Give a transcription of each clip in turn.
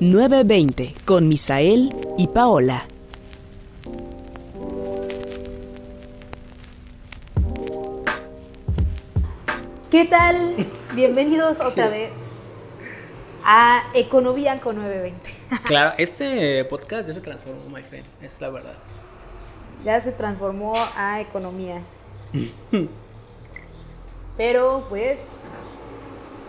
920 con Misael y Paola. ¿Qué tal? Bienvenidos otra vez a Economía con 920. Claro, este podcast ya se transformó, my friend, es la verdad. Ya se transformó a economía. Pero pues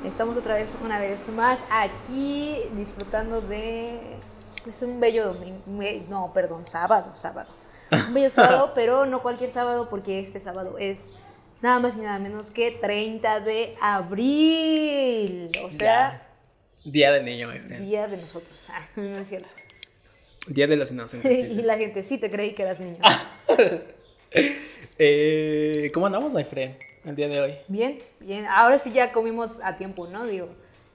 estamos otra vez, una vez más aquí disfrutando de pues, un bello domingo, no, perdón, sábado, sábado. Un bello sábado, pero no cualquier sábado porque este sábado es nada más y nada menos que 30 de abril. O sea, Día del niño, friend. día de nosotros. Ah, no es cierto. Día de los inocentes. y la gente, sí te creí que eras niño. Eh, ¿Cómo andamos, my friend, el día de hoy? Bien, bien. Ahora sí ya comimos a tiempo, ¿no? Digo,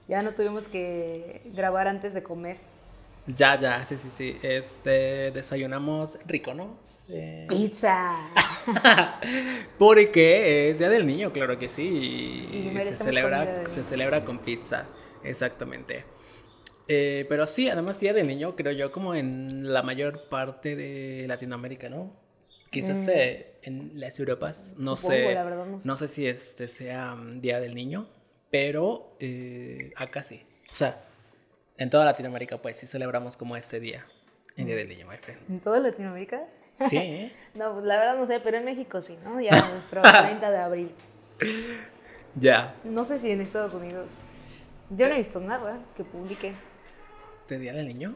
ya no tuvimos que grabar antes de comer. Ya, ya, sí, sí, sí. Este, desayunamos rico, ¿no? Pizza. porque es Día del Niño, claro que sí. Y Y, se celebra, se celebra con pizza, exactamente. Eh, pero sí, además Día del Niño, creo yo, como en la mayor parte de Latinoamérica, ¿no? Quizás eh, en las Europas, no Mm. Supongo, sé, la verdad, no sé. no sé si este sea mm, Día del Niño, pero eh, acá sí. O sea, en toda Latinoamérica, pues sí celebramos como este día, el Día del Niño, my friend. ¿En toda Latinoamérica? Sí. No, pues la verdad no sé, pero en México sí, ¿no? Ya nuestro 30 de abril. ya. No sé si en Estados Unidos. Yo no he visto nada que publique. ¿De Día del Niño?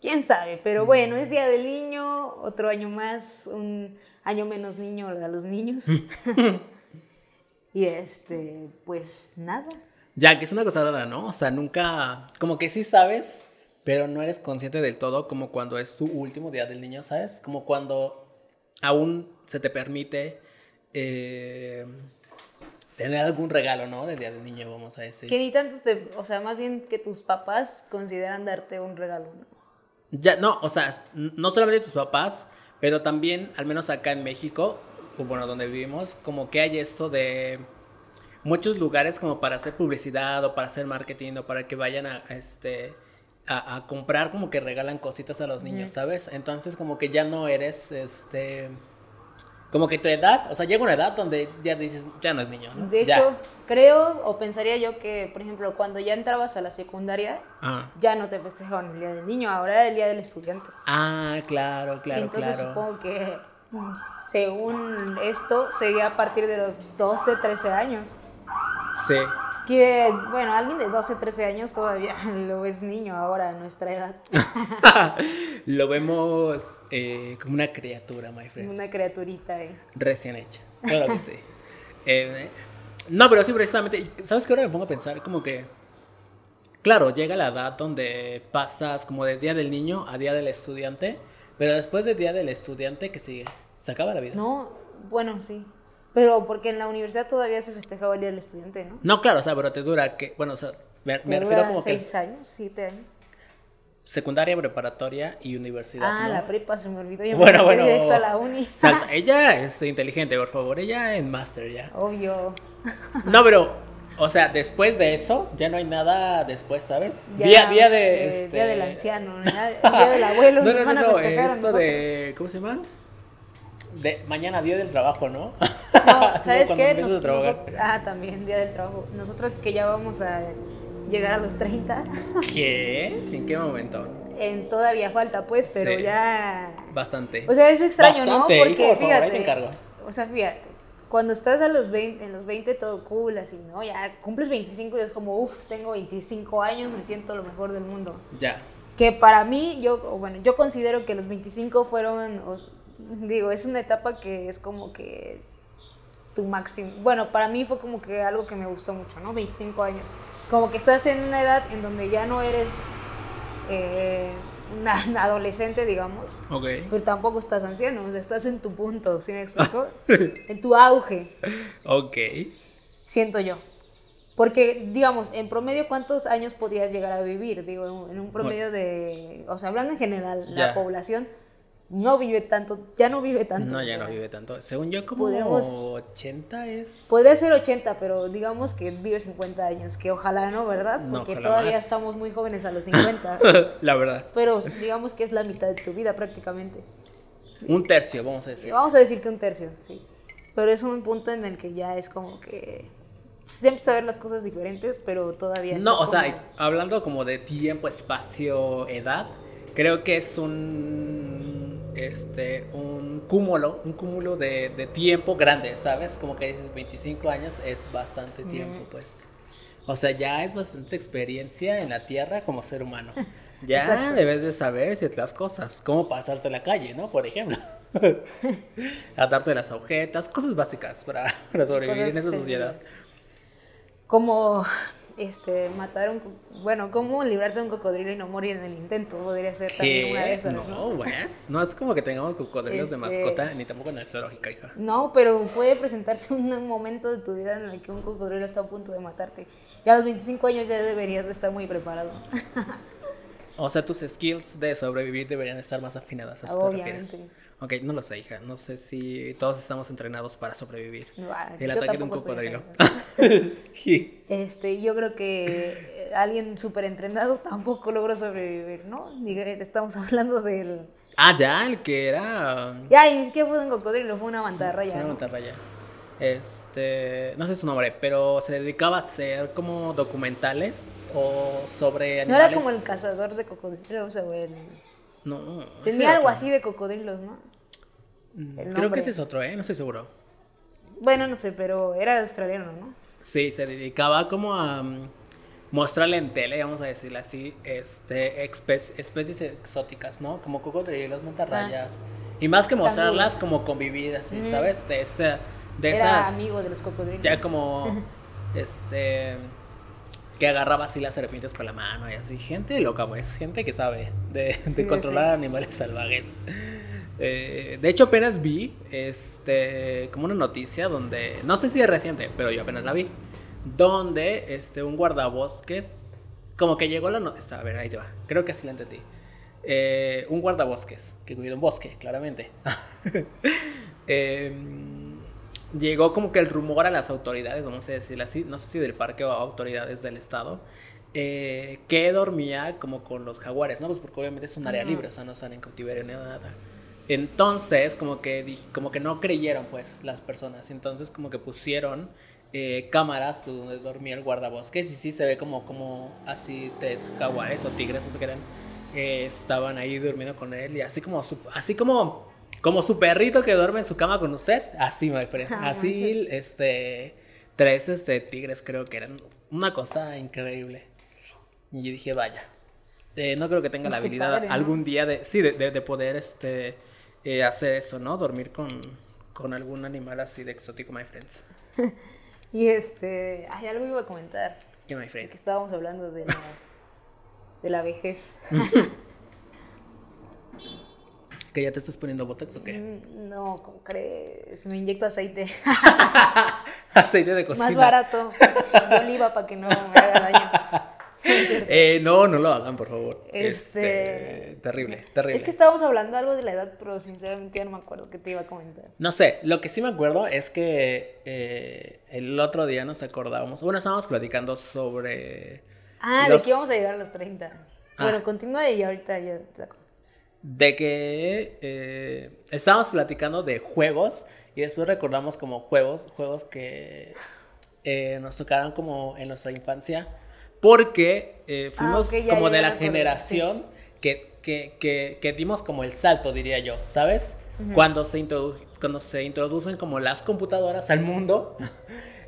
¿Quién sabe? Pero bueno, es Día del Niño, otro año más, un año menos niño a los niños. y este, pues nada. Ya, que es una cosa rara, ¿no? O sea, nunca, como que sí sabes, pero no eres consciente del todo, como cuando es tu último día del niño, ¿sabes? Como cuando aún se te permite eh, tener algún regalo, ¿no? Del día del niño, vamos a decir. Que ni tanto te, o sea, más bien que tus papás consideran darte un regalo, ¿no? Ya, no, o sea, no solamente tus papás, pero también, al menos acá en México, o bueno, donde vivimos, como que hay esto de muchos lugares como para hacer publicidad o para hacer marketing o para que vayan a, a este a, a comprar como que regalan cositas a los niños, ¿sabes? Entonces como que ya no eres este como que tu edad, o sea, llega una edad donde ya dices, ya no es niño, ¿no? De Ya. hecho, creo o pensaría yo que, por ejemplo, cuando ya entrabas a la secundaria, Ah. ya no te festejaban el Día del Niño, ahora era el Día del Estudiante. Ah, claro, claro, Entonces claro. supongo que, según esto, sería a partir de los 12, 13 años. Sí. Que, bueno, alguien de 12, 13 años todavía lo es niño ahora a nuestra edad. Lo vemos eh, como una criatura, my friend. Una criaturita, eh. Recién hecha. Claro que sí. Eh, no, pero sí, precisamente. ¿Sabes qué? Ahora me pongo a pensar como que. Claro, llega la edad donde pasas como de día del niño a día del estudiante. Pero después del día del estudiante, ¿qué sigue? Se acaba la vida. No, bueno, sí. Pero porque en la universidad todavía se festejaba el Día del Estudiante, ¿no? No, claro, o sea, pero te dura que. Bueno, o sea, me, me refiero como que seis años, siete años. secundaria, preparatoria y universidad. Ah, ¿no? la prepa se me olvidó. Yo Bueno, me bueno. directo a la uni. O sea, ella es inteligente, por favor. Ella en máster ya. Obvio. No, pero, o sea, después de eso, ya no hay nada después, ¿sabes? Ya, día, día de. eh, este... Día del anciano, ya- día del abuelo. No, no, no, a no, a esto nosotros. de. ¿Cómo se llama? De mañana, día del trabajo, ¿no? No, ¿sabes qué? Nos- nosotros- ah, también, Día del Trabajo. Nosotros que ya vamos a llegar a los 30, ¿Qué? ¿En qué momento? en, todavía falta, pues, pero Sí. ya. Bastante. O sea, es extraño, Bastante, ¿no? hijo, Porque favor, ahí fíjate. te encargo. O sea, fíjate. Cuando estás a los 20, en los 20 todo cool, así, ¿no? Ya cumples 25 y es como, uff, tengo 25 años, me siento lo mejor del mundo. Ya. Que para mí, yo, bueno, yo considero que los 25 fueron, digo, es una etapa que es como que tu máximo. Bueno, para mí fue como que algo que me gustó mucho, ¿no? 25 años. Como que estás en una edad en donde ya no eres eh, una adolescente, digamos, Ok. pero tampoco estás anciano, o sea, estás en tu punto, ¿sí me explico? en tu auge, Ok. siento yo. Porque, digamos, en promedio, ¿cuántos años podías llegar a vivir? Digo, en un promedio de, o sea, hablando en general, la población, no vive tanto, ya no vive tanto. No, ya no vive tanto. Según yo, como Podríamos- 80 es. Podría ser 80, pero digamos que vive 50 años, que ojalá no, ¿verdad? Porque todavía más. estamos muy jóvenes a los 50. La verdad. pero digamos que es la mitad de tu vida prácticamente. Un tercio, vamos a decir. Vamos a decir que un tercio, sí. Pero es un punto en el que ya es como que ya empiezas a ver las cosas diferentes, pero todavía No, o sea, hablando como de tiempo, espacio, edad, creo que es un este un cúmulo, un cúmulo de, de tiempo grande, ¿sabes? Como que dices 25 años es bastante tiempo, pues. O sea, ya es bastante experiencia en la tierra como ser humano. Ya Exacto. debes de saber ciertas cosas, cómo pasarte la calle, ¿no? Por ejemplo. Atarte las agujetas, cosas básicas para, para sobrevivir Cosas en esa sociedad. Como este matar un bueno, cómo librarte de un cocodrilo y no morir en el intento, podría ser también ¿Qué? una de esas, ¿no? No, what? No es como que tengamos cocodrilos de Este- mascota, ni tampoco en el zoológico, hija. No, pero puede presentarse un momento de tu vida en el que un cocodrilo está a punto de matarte. Y a los 25 años ya deberías de estar muy preparado. O sea, tus skills de sobrevivir deberían estar más afinadas. ¿A te Obviamente. refieres? Ok, no lo sé, hija. No sé si todos estamos entrenados para sobrevivir. Ah, El ataque de un cocodrilo. Este, yo creo que eh, alguien súper entrenado tampoco logró sobrevivir, ¿no? Estamos hablando del... ah, ya, el que era. um, Ya, y ni siquiera fue un cocodrilo, fue una mantarraya. Fue una ¿no? mantarraya. Este, no sé su nombre, pero se dedicaba a hacer como documentales o sobre No animales. era como el cazador de cocodrilos o el... No. Tenía algo así de cocodrilos, ¿no? Mm, el Creo que ese es otro, ¿eh? No estoy seguro. Bueno, no sé, pero era australiano, ¿no? Sí, se dedicaba como a mm, mostrarle en tele, vamos a decirle así, este, espe- especies exóticas, ¿no? Como cocodrilos, mantarrayas. Y más que mostrarlas, como convivir así, ¿sabes? De, esa, de Era esas... amigo de los cocodrilos. Ya como, este... Que agarraba así las serpientes con la mano y así. Gente loca, pues. Gente que sabe de, de Sí, controlar sí. animales salvajes. Eh, de hecho, apenas vi este, como una noticia donde, no sé si es reciente, pero yo apenas la vi, donde este, un guardabosques, como que llegó la noticia, a ver, ahí te va, creo que así la entendí. Eh, un guardabosques que cuida un bosque, claramente. Em, llegó como que el rumor a las autoridades, vamos a decirlo así, no sé si del parque o autoridades del estado, eh, que dormía como con los jaguares, ¿no? Pues porque obviamente es un área libre, o sea, no están en cautiverio ni nada. Entonces, como que, como que no creyeron, pues, las personas. Entonces, como que pusieron eh, cámaras pues, donde dormía el guardabosques y sí se ve como, como así tres jaguares o tigres, no sé qué eran, eh, estaban ahí durmiendo con él y así como así como, como su perrito que duerme en su cama con usted, así, my friend. Ah, Así, manches. este, tres este, tigres creo que eran una cosa increíble. Y yo dije, vaya, eh, no creo que tenga Pues la habilidad padre, ¿no? algún día de, sí, de, de- de poder este, eh, hacer eso, ¿no? Dormir con, con algún animal así de exótico, my friends. Y este, ay, algo iba a comentar, ¿Qué, my que friend? estábamos hablando de la, de la vejez. ¿Que ya te estás poniendo botox o qué? Mm, No, ¿cómo crees? Me inyecto aceite Aceite de cocina. más barato de oliva para que no me haga daño. Eh, no, no lo hagan, por favor. Este- Este, terrible, terrible. Es que estábamos hablando algo de la edad, pero sinceramente ya no me acuerdo qué te iba a comentar. No sé, lo que sí me acuerdo es que eh, el otro día nos acordábamos, bueno, estábamos platicando sobre Ah, Los- de que íbamos a llegar a los 30. Ah. Bueno, continúa y ahorita yo te saco. De que eh, estábamos platicando de juegos y después recordamos como juegos, juegos que eh, nos tocaron como en nuestra infancia, porque eh, fuimos ok, ya, como ya de la generación que, que, que, que dimos como el salto, diría yo, ¿sabes? cuando, se cuando se introducen como las computadoras al mundo.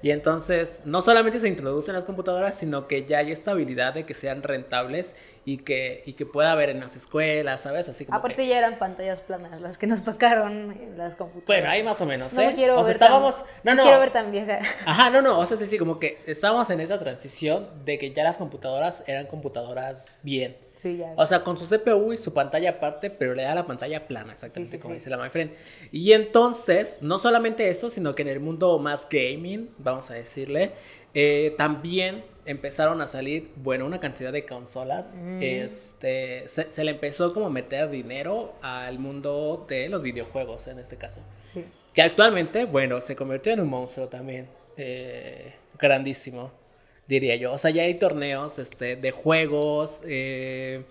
Y entonces no solamente se introducen las computadoras, sino que ya hay estabilidad de que sean rentables y que, y que pueda haber en las escuelas, ¿sabes? Así como que- Aparte ya eran pantallas planas las que nos tocaron en las computadoras. Bueno, ahí más o menos, no ¿eh? me quiero o sea, ver estábamos... tan, no, no, no. quiero ver tan vieja. Ajá, no, no, o sea, sí, sí, como que estábamos en esa transición de que ya las computadoras eran computadoras bien. Sí, ya. O sea, con su CPU y su pantalla aparte, pero le da la pantalla plana, exactamente Sí, sí, como dice la my friend. Y entonces, no solamente eso, sino que en el mundo más gaming, vamos a decirle, eh, también empezaron a salir, bueno, una cantidad de consolas, este, se, se, le empezó como a meter dinero al mundo de los videojuegos en este caso. Sí. Que actualmente, bueno, se convirtió en un monstruo también, eh, grandísimo, diría yo. O sea, ya hay torneos este, de juegos, eh,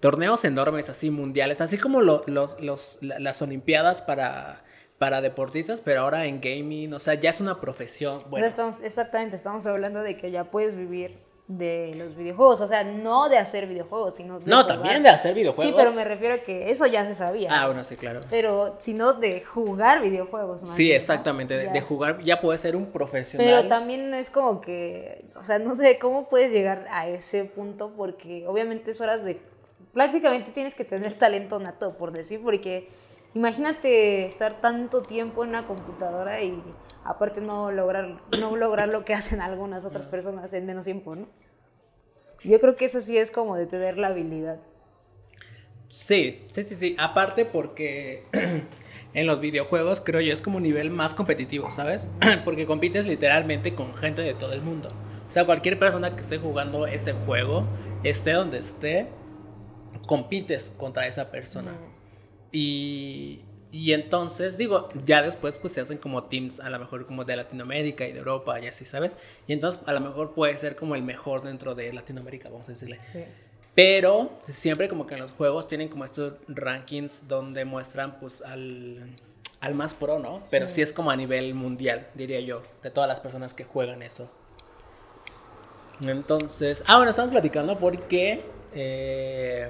torneos enormes así mundiales, así como lo, los, los, las Olimpiadas para para deportistas, pero ahora en gaming, o sea, ya es una profesión. Bueno. Estamos, exactamente, estamos hablando de que ya puedes vivir de los videojuegos, o sea, no de hacer videojuegos, sino de No, también de hacer videojuegos. Sí, pero me refiero a que eso ya se sabía. Ah, bueno, sí, claro. Pero sino de jugar videojuegos. Más sí, bien, exactamente, ¿no? de, de, jugar ya puedes ser un profesional. Pero también es como que, o sea, no sé cómo puedes llegar a ese punto porque obviamente es horas de prácticamente tienes que tener talento nato, por decir, porque Imagínate estar tanto tiempo en una computadora y aparte no lograr, no lograr lo que hacen algunas otras personas en menos tiempo, ¿no? Yo creo que eso sí es como de tener la habilidad. Sí, sí, sí, sí. Aparte porque en los videojuegos creo yo es como un nivel más competitivo, ¿sabes? porque compites literalmente con gente de todo el mundo. O sea, cualquier persona que esté jugando ese juego, esté donde esté, compites contra esa persona. Y, y entonces, digo, ya después pues se hacen como teams a lo mejor como de Latinoamérica y de Europa y así, ¿sabes? Y entonces a lo mejor puede ser como el mejor dentro de Latinoamérica, vamos a decirle. Sí. Pero siempre como que en los juegos tienen como estos rankings donde muestran pues al, al más pro, ¿no? Pero mm. sí es como a nivel mundial, diría yo, de todas las personas que juegan eso. Entonces, ah, bueno, estamos platicando porque eh,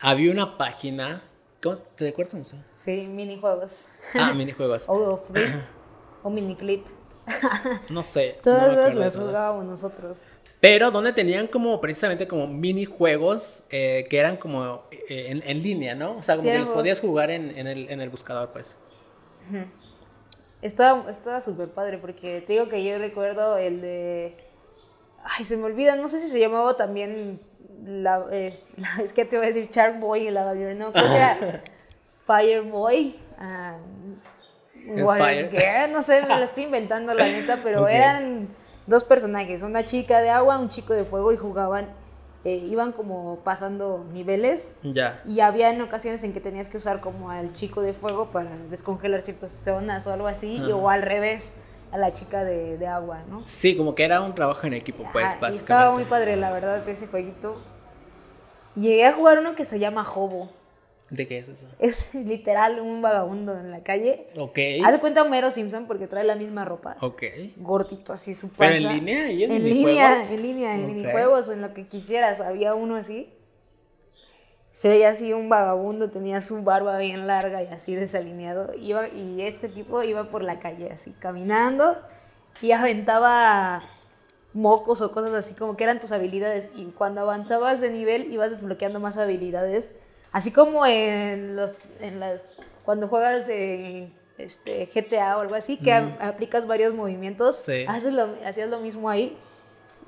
había una página ¿Cómo, ¿Te recuerdas? Sí, minijuegos. Ah, minijuegos. o free. o miniclip. no sé. Todas no las jugábamos nosotros. Pero donde tenían como precisamente como minijuegos eh, que eran como eh, en, en, línea, ¿no? O sea, como sí, que los podías jugar en, en, el, en el buscador, pues. Estaba súper padre porque te digo que yo recuerdo el de... Ay, se me olvida, no sé si se llamaba también la, es, la, es, que te voy a decir Shark Boy y la no, creo que era Fireboy. Uh, Water Girl, no sé, me lo estoy inventando la neta, pero okay. eran dos personajes, una chica de agua, un chico de fuego y jugaban, eh, iban como pasando niveles. Ya. Y había en ocasiones en que tenías que usar como al chico de fuego para descongelar ciertas zonas o algo así, uh -huh. o al revés a la chica de, de, agua, ¿no? Sí, como que era un trabajo en equipo, pues, Ajá, básicamente. estaba muy padre, la verdad, ese jueguito. Llegué a jugar uno que se llama Hobo. ¿De qué es eso? Es literal un vagabundo en la calle. Ok. Haz de cuenta Homero Simpson porque trae la misma ropa. Ok. Gordito así, su panza. ¿Pero en línea? ¿Y en, en línea, en línea, en okay. minijuegos, en lo que quisieras. Había uno así. Se veía así un vagabundo, tenía su barba bien larga y así desalineado. Iba, y este tipo iba por la calle así, caminando y aventaba mocos o cosas así, como que eran tus habilidades. Y cuando avanzabas de nivel, ibas desbloqueando más habilidades. Así como en los. En las, cuando juegas en este, GTA o algo así, que mm. aplicas varios movimientos, sí. haces lo, hacías lo mismo ahí.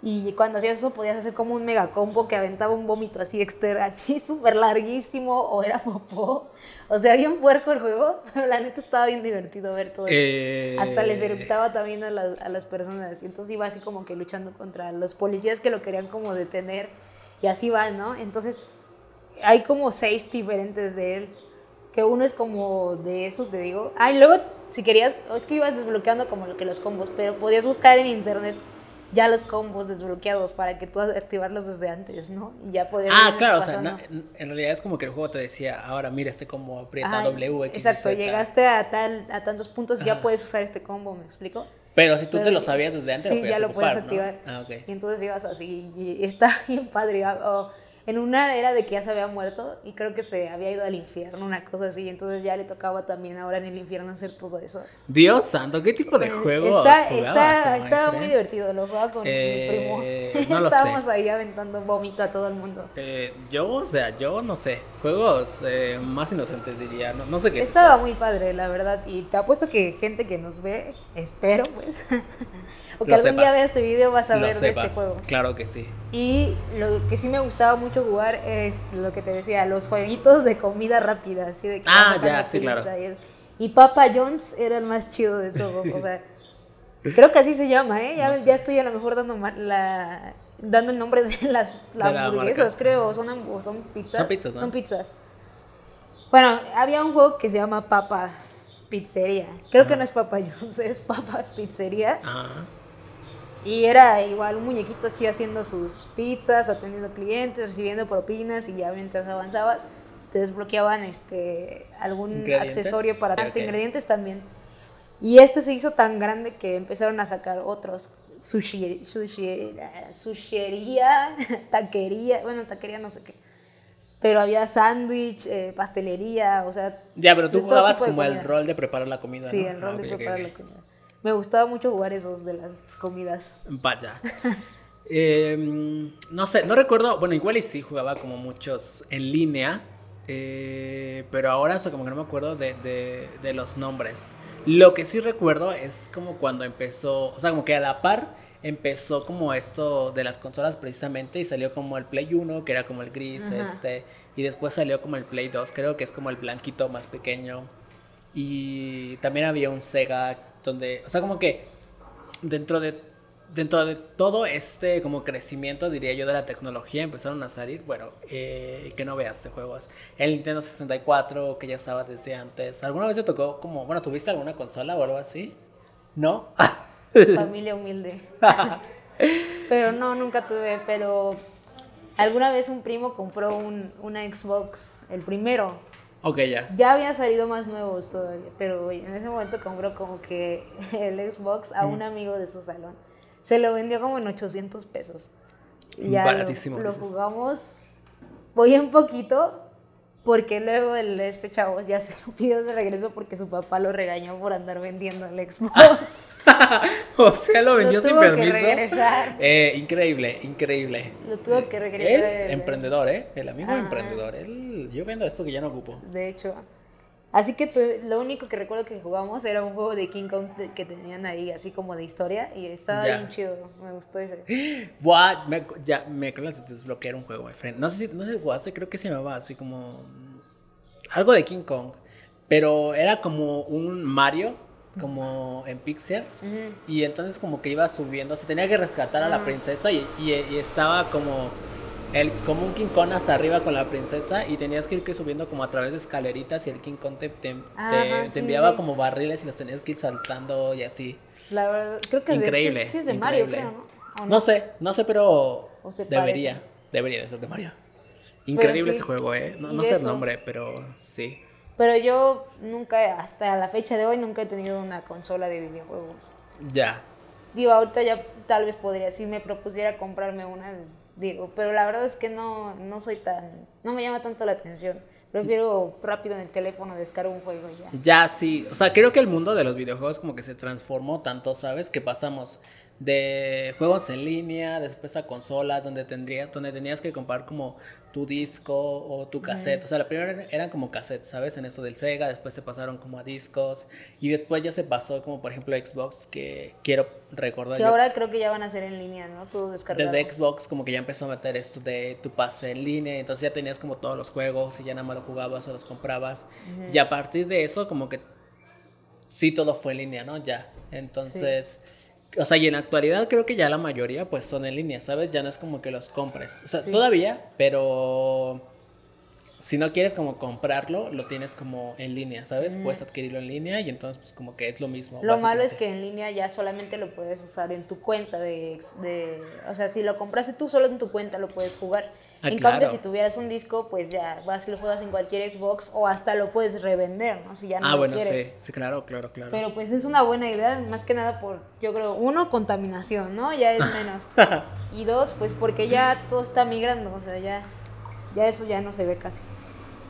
Y cuando hacías eso podías hacer como un mega combo que aventaba un vómito así externo, así súper larguísimo, o era popó. O sea, bien puerco el juego, pero la neta estaba bien divertido ver todo eso. Eh... Hasta les eructaba también a, la, a, las personas. Y entonces iba así como que luchando contra los policías que lo querían como detener. Y así va, ¿no? Entonces hay como seis diferentes de él. Que uno es como de esos, te digo. Ah, y luego si querías, es que ibas desbloqueando como lo que los combos, pero podías buscar en internet ya los combos desbloqueados para que tú activarlos desde antes, ¿no? Y ya poder Ah, claro, o sea, no, en realidad es como que el juego te decía, ahora mira este combo aprieta Ajá, W, X, Exacto, Z. llegaste a tal a tantos puntos, Ajá. ya puedes usar este combo, ¿me explico? Pero si tú Pero, te lo sabías desde antes, sí, lo ya lo ocupar, puedes activar. ¿no? Ah, okay. Y entonces ibas así y está bien padre. O, en una era de que ya se había muerto y creo que se había ido al infierno, una cosa así. Entonces ya le tocaba también ahora en el infierno hacer todo eso. Dios santo, ¿qué tipo de juego? Está, está, estaba muy divertido, lo jugaba con eh, mi primo. No Estábamos ahí aventando vómito a todo el mundo. Eh, yo, o sea, yo no sé. Juegos eh, más inocentes diría, no, no sé qué Estaba es muy padre, la verdad. Y te apuesto que gente que nos ve, espero pues. o que lo algún sepa. día vea este video vas a lo ver de este juego. Claro que sí. Y lo que sí me gustaba mucho jugar es lo que te decía, los jueguitos de comida rápida, así de que Ah, ya, sí, claro. Y, y Papa John's era el más chido de todos, o sea, Creo que así se llama, ¿eh? Ya, ya estoy a lo mejor dando la, dando el nombre de las, hamburguesas, creo, o son, son pizzas. Son pizzas, ¿no? Son pizzas. Bueno, había un juego que se llama Papas Pizzería. Creo que no es Papa John's, es Papas Pizzería. Ajá. Y era igual un muñequito así haciendo sus pizzas, atendiendo clientes, recibiendo propinas y ya mientras avanzabas te desbloqueaban este algún accesorio para okay. ingredientes también. Y este se hizo tan grande que empezaron a sacar otros sushi, sushi, sushería, taquería, bueno, taquería no sé qué. Pero había sándwich, eh, pastelería, o sea. Ya, pero tú jugabas como el rol de preparar la comida. Sí, el rol ah, de preparar la comida. Me gustaba mucho jugar esos de las comidas. Vaya. Em, no sé, no recuerdo, bueno, igual y sí jugaba como muchos en línea, eh, pero ahora o como que no me acuerdo de, de, los nombres. Lo que sí recuerdo es como cuando empezó, o sea, como que a la par empezó como esto de las consolas precisamente y salió como el Play 1, que era como el gris, este, y después salió como el Play 2, creo que es como el blanquito más pequeño. Y también había un Sega donde, o sea, como que dentro de dentro de todo este como crecimiento, diría yo, de la tecnología, empezaron a salir, bueno, eh, que no veas de juegos. El Nintendo 64, que ya estaba desde antes. ¿Alguna vez te tocó como, bueno, tuviste alguna consola o algo así? ¿No? Familia humilde. pero no, nunca tuve, pero alguna vez un primo compró un, una Xbox, el primero. Ok, ya. Ya habían salido más nuevos todavía, pero en ese momento compró como que el Xbox a un amigo de su salón. Se lo vendió como en 800 pesos. Y ya Baratísimo. Lo, jugamos voy un poquito porque luego el, este chavo ya se lo pidió de regreso porque su papá lo regañó por andar vendiendo el Xbox. o sea, lo vendió sin permiso. Que regresar. Eh, increíble, increíble. Lo tuvo que regresar. Él es emprendedor, ¿eh? El amigo emprendedor. Él, yo vendo esto que ya no ocupo. De hecho. Así que lo único que recuerdo que jugamos era un juego de King Kong que tenían ahí, así como de historia, y estaba bien chido. Me gustó ese. What? Me, ya, me acabas de desbloquear un juego, friend. No sé si no sé, jugaste, creo que se llamaba así como. Algo de King Kong. Pero era como un Mario, como en Pixels. Y entonces, como que iba subiendo. Se tenía que rescatar a la princesa y, y estaba como el, como un King Kong hasta arriba con la princesa y tenías que ir que subiendo como a través de escaleritas y el King Kong te, te, enviaba como barriles y los tenías que ir saltando y así. La verdad, creo que increíble, es de, Mario, creo, ¿no? ¿no? sé, no sé, pero debería, debería de ser de Mario. Increíble ese juego, ¿eh? No, no sé el nombre, pero sí. Pero yo nunca, hasta la fecha de hoy, nunca he tenido una consola de videojuegos. Ya. Digo, ahorita ya tal vez podría, si me propusiera comprarme una, digo, pero la verdad es que no, no soy tan, no me llama tanto la atención. Prefiero rápido en el teléfono descargar un juego y ya. Ya, sí. O sea, creo que el mundo de los videojuegos como que se transformó tanto, ¿sabes? Que pasamos de juegos en línea, después a consolas, donde, tendría, donde tenías que comprar como tu disco o tu cassette. O sea, la primera eran como cassettes, ¿sabes? En eso del Sega, después se pasaron como a discos y después ya se pasó como por ejemplo Xbox, que quiero recordar. Que ahora creo que ya van a ser en línea, ¿no? Todo descargado. Desde Xbox como que ya empezó a meter esto de tu pase en línea, entonces ya tenías como todos los juegos y ya nada más los jugabas o los comprabas. Y a partir de eso como que sí todo fue en línea, ¿no? Ya. Entonces... O sea, y en la actualidad creo que ya la mayoría pues son en línea, ¿sabes? Ya no es como que los compres. O sea, todavía, pero si no quieres como comprarlo, lo tienes como en línea, ¿sabes? Puedes adquirirlo en línea y entonces pues como que es lo mismo. Lo malo es que en línea ya solamente lo puedes usar en tu cuenta de, de o sea, si lo compraste tú solo en tu cuenta lo puedes jugar. Ah, en cambio, si tuvieras un disco, pues ya vas y lo juegas en cualquier Xbox o hasta lo puedes revender, ¿no? Si ya no ah, lo bueno, quieres. sí, sí, claro, claro, claro. Pero pues es una buena idea, más que nada por, yo creo, uno, contaminación, ¿no? Ya es menos. y dos, pues porque ya todo está migrando, o sea, ya, ya eso ya no se ve casi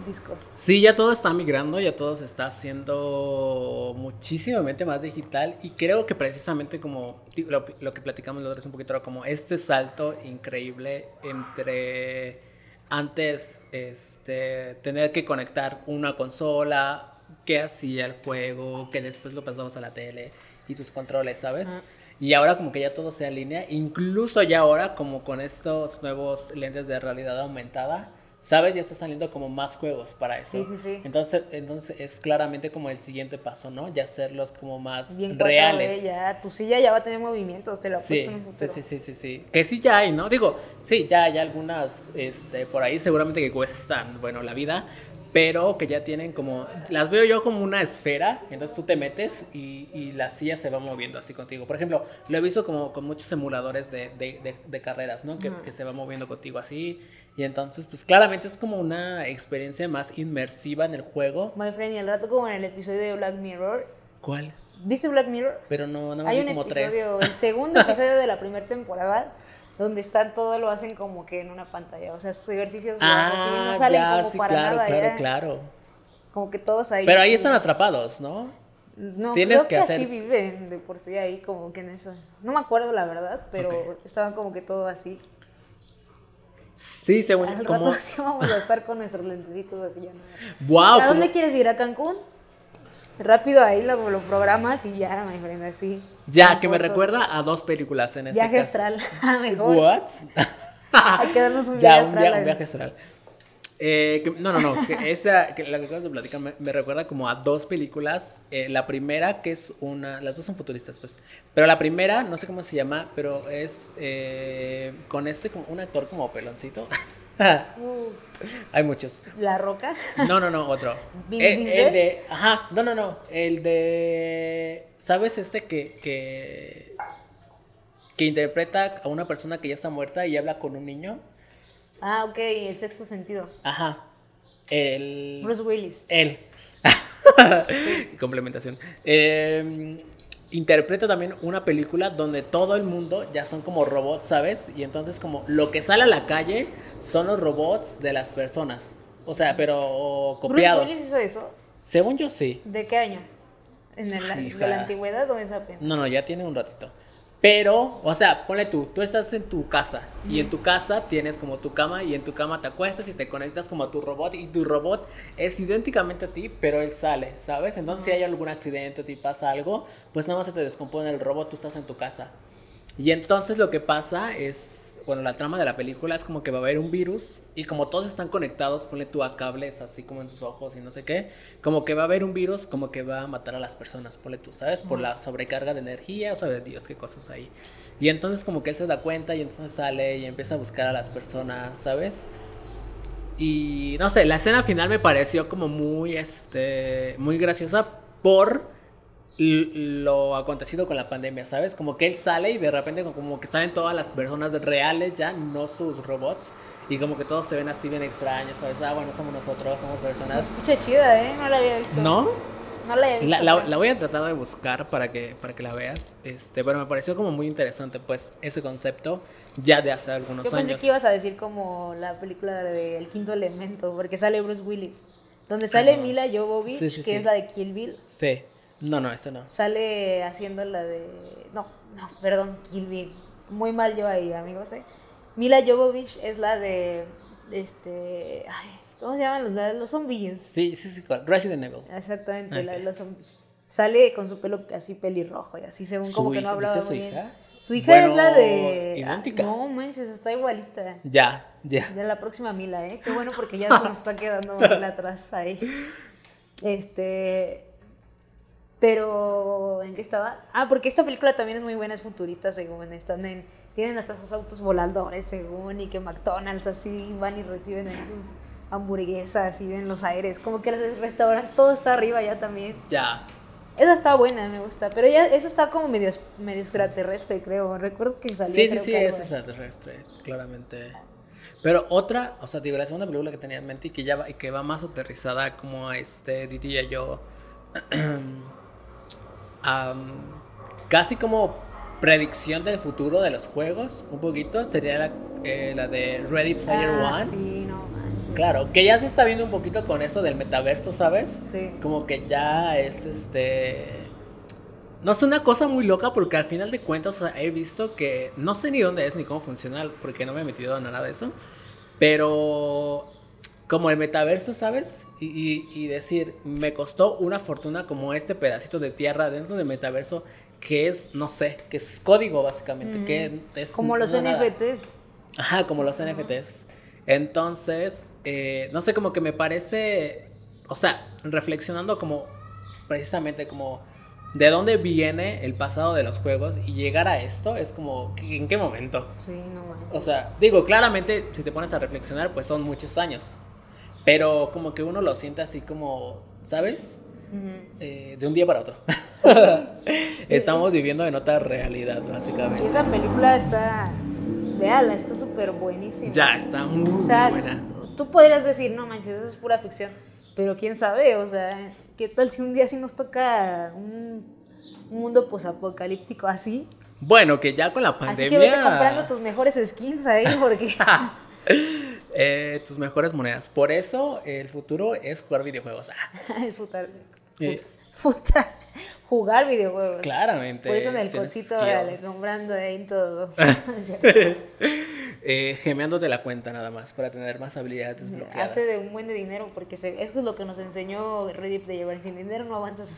discos. Sí, ya todo está migrando, ya todo se está haciendo muchísimamente más digital y creo que precisamente como lo, que platicamos los un poquito era como este salto increíble entre antes este, tener que conectar una consola, que hacía el juego, que después lo pasamos a la tele y sus controles, ¿sabes? Y ahora como que ya todo sea en línea, incluso ya ahora como con estos nuevos lentes de realidad aumentada, ¿sabes? Ya está saliendo como más juegos para eso. Sí, sí, sí. Entonces, entonces es claramente como el siguiente paso, ¿no? Ya hacerlos como más Bien 4D, reales. ya, tu silla ya va a tener movimientos, te la Sí, puesto en un sí, futuro. sí, sí, sí, sí. Que sí ya hay, ¿no? Digo, sí, ya hay algunas este, por ahí seguramente que cuestan, bueno, la vida, pero que ya tienen como, las veo yo como una esfera, entonces tú te metes y, y la silla se va moviendo así contigo. Por ejemplo, lo he visto como con muchos emuladores de, de, de- de carreras, ¿no? Que, que se va moviendo contigo así. Y entonces, pues claramente es como una experiencia más inmersiva en el juego. My friend, y al rato como en el episodio de Black Mirror, ¿Cuál? ¿viste Black Mirror? Pero no, nada más Hay vi un como tres. episodio, el segundo episodio de la primera temporada, donde están todo lo hacen como que en una pantalla, o sea, sus ejercicios así, no salen Ah, ya, como sí, para claro, nada, claro, ya, claro. como que todos ahí. Pero ahí están atrapados, ¿no? No, tienes creo que que, hacer- así viven de por sí ahí, como que en eso. No me acuerdo la verdad, pero estaban como que todo así. Sí, según Al como rato sí vamos a estar con nuestros lentecitos así ya. ¿no? wow, ¿A como- dónde quieres ir? ¿A Cancún? Rápido ahí lo, lo programas y ya, my friend, así. Ya que me recuerda a dos películas en este Viaje caso. astral, Ah, mejor. What? Hay que darnos un ya, viaje un, astral. via- un viaje astral. Eh, que- no, no, no. que esa, que la que acabas de platicar me, me recuerda como a dos películas. Eh, la primera, que es una. Las dos son futuristas, pues. Pero la primera, no sé cómo se llama, pero es eh, con este, como un actor como peloncito. Uh, Hay muchos. la roca. No, no, no, otro. ¿Vin Eh, Diesel? el de. Ajá, no, no, no. El de. ¿Sabes este que, que. que interpreta a una persona que ya está muerta y habla con un niño? Ah, ok, el sexto sentido. Ajá. El. Bruce Willis. Él. Complementación. Eh, interpreta también una película donde todo el mundo ya son como robots, ¿sabes? Y entonces como lo que sale a la calle son los robots de las personas. O sea, pero Bruce copiados. Willis hizo eso. Según yo sí. ¿De qué año? ¿En el, de la antigüedad o es apenas? No, no, ya tiene un ratito. Pero, o sea, ponle tú, tú estás en tu casa y en tu casa tienes como tu cama y en tu cama te acuestas y te conectas como a tu robot y tu robot es idénticamente a ti, pero él sale, ¿sabes? Entonces si hay algún accidente o te pasa algo, pues nada más se te descompone el robot, tú estás en tu casa. Y entonces lo que pasa es, bueno, la trama de la película es como que va a haber un virus y como todos están conectados, ponle tú a cables así como en sus ojos y no sé qué, como que va a haber un virus como que va a matar a las personas, ponle tú, ¿sabes? Por la sobrecarga de energía, o sabe Dios qué cosas hay. Y entonces como que él se da cuenta y entonces sale y empieza a buscar a las personas, ¿sabes? Y no sé, la escena final me pareció como muy, este, muy graciosa por lo acontecido con la pandemia, ¿sabes? Como que él sale y de repente como- que salen todas las personas reales ya, no sus robots. Y como que todos se ven así bien extraños, ¿sabes? Ah, bueno, somos nosotros, somos Se personas. escucha chida, ¿eh? No la había visto. ¿No? No la había visto. La, la- pero- la voy a tratar de buscar para que, para que la veas. Este, pero me pareció como muy interesante, pues, ese concepto ya de hace algunos Yo pensé años. que ibas a decir como la película de El Quinto Elemento, porque sale Bruce Willis. Donde sale no. Mila Jovovich, Sí, sí, que sí. es la de Kill Bill. Sí. No, no, este no. Sale haciendo la de. No, no, perdón, Kill Bill. Muy mal yo ahí, amigos, ¿eh? Mila Jovovich es la de. Este. Ay, ¿Cómo se llaman los, la de los zombies? Sí, sí, sí. Resident Evil. Exactamente, la de los zombies. Sale con su pelo así pelirrojo y así, según ¿Su como que hija? no hablaba ¿Viste a muy su bien. hija? Su hija Bueno, es la de. idéntica. Ah, no manches, está igualita. Ya, ya. Ya la próxima Mila, ¿eh? Qué bueno porque ya se nos está quedando Mila atrás ahí. Este. Pero, ¿en qué estaba? Ah, porque esta película también es muy buena, es futurista, según. Están en. Tienen hasta sus autos voladores, según, y que McDonald's así van y reciben en su hamburguesa así en los aires. Como que el restaurante, todo está arriba ya también. Ya. Esa está buena, me gusta. Pero ya, esa está como medio, medio extraterrestre, creo. Recuerdo que salía. Sí, sí, sí, es extraterrestre, claramente. Pero otra, o sea, digo, la segunda película que tenía en mente y que ya va, y que va más aterrizada como a este, diría yo, am, casi como predicción del futuro de los juegos, un poquito, sería la, eh, la de Ready Player Ah, One. sí, no manches. Claro, que ya se está viendo un poquito con esto del metaverso, ¿sabes? Sí. Como que ya es este. No es una cosa muy loca porque al final de cuentas o sea, he visto que no sé ni dónde es ni cómo funciona porque no me he metido en nada de eso. Pero como el metaverso, ¿sabes? Y, y- y decir, me costó una fortuna como este pedacito de tierra dentro del metaverso que es, no sé, que es código básicamente, que es... Como los nada. NFTs. Ajá, como los NFTs. Entonces, eh, no sé, como que me parece, o sea, reflexionando como precisamente como de dónde viene el pasado de los juegos y llegar a esto es como, ¿en qué momento? Sí, no manches. O sea, digo, claramente si te pones a reflexionar, pues son muchos años. Pero como que uno lo siente así como, ¿sabes? Ujú. Eh, de un día para otro. Estamos viviendo en otra realidad, Y básicamente. esa película está. Véala, está súper buenísima. Ya, está muy O sea, buena. tú podrías decir, no manches, eso es pura ficción. Pero quién sabe, o sea, ¿qué tal si un día sí nos toca un, un mundo posapocalíptico así? Bueno, que ya con la Así pandemia... que vete comprando tus mejores skins ahí, porque. eh, tus mejores monedas. Por eso el futuro es jugar videojuegos. Ah, el. Eh. futa- jugar videojuegos. claramente. Por eso en el órale, comprando ahí en todos. Eh, gemeándote la cuenta nada más para tener más habilidades desbloqueadas. Hazte de un buen de dinero, porque se- eso es lo que nos enseñó Reddit de llevar. Sin dinero no avanzas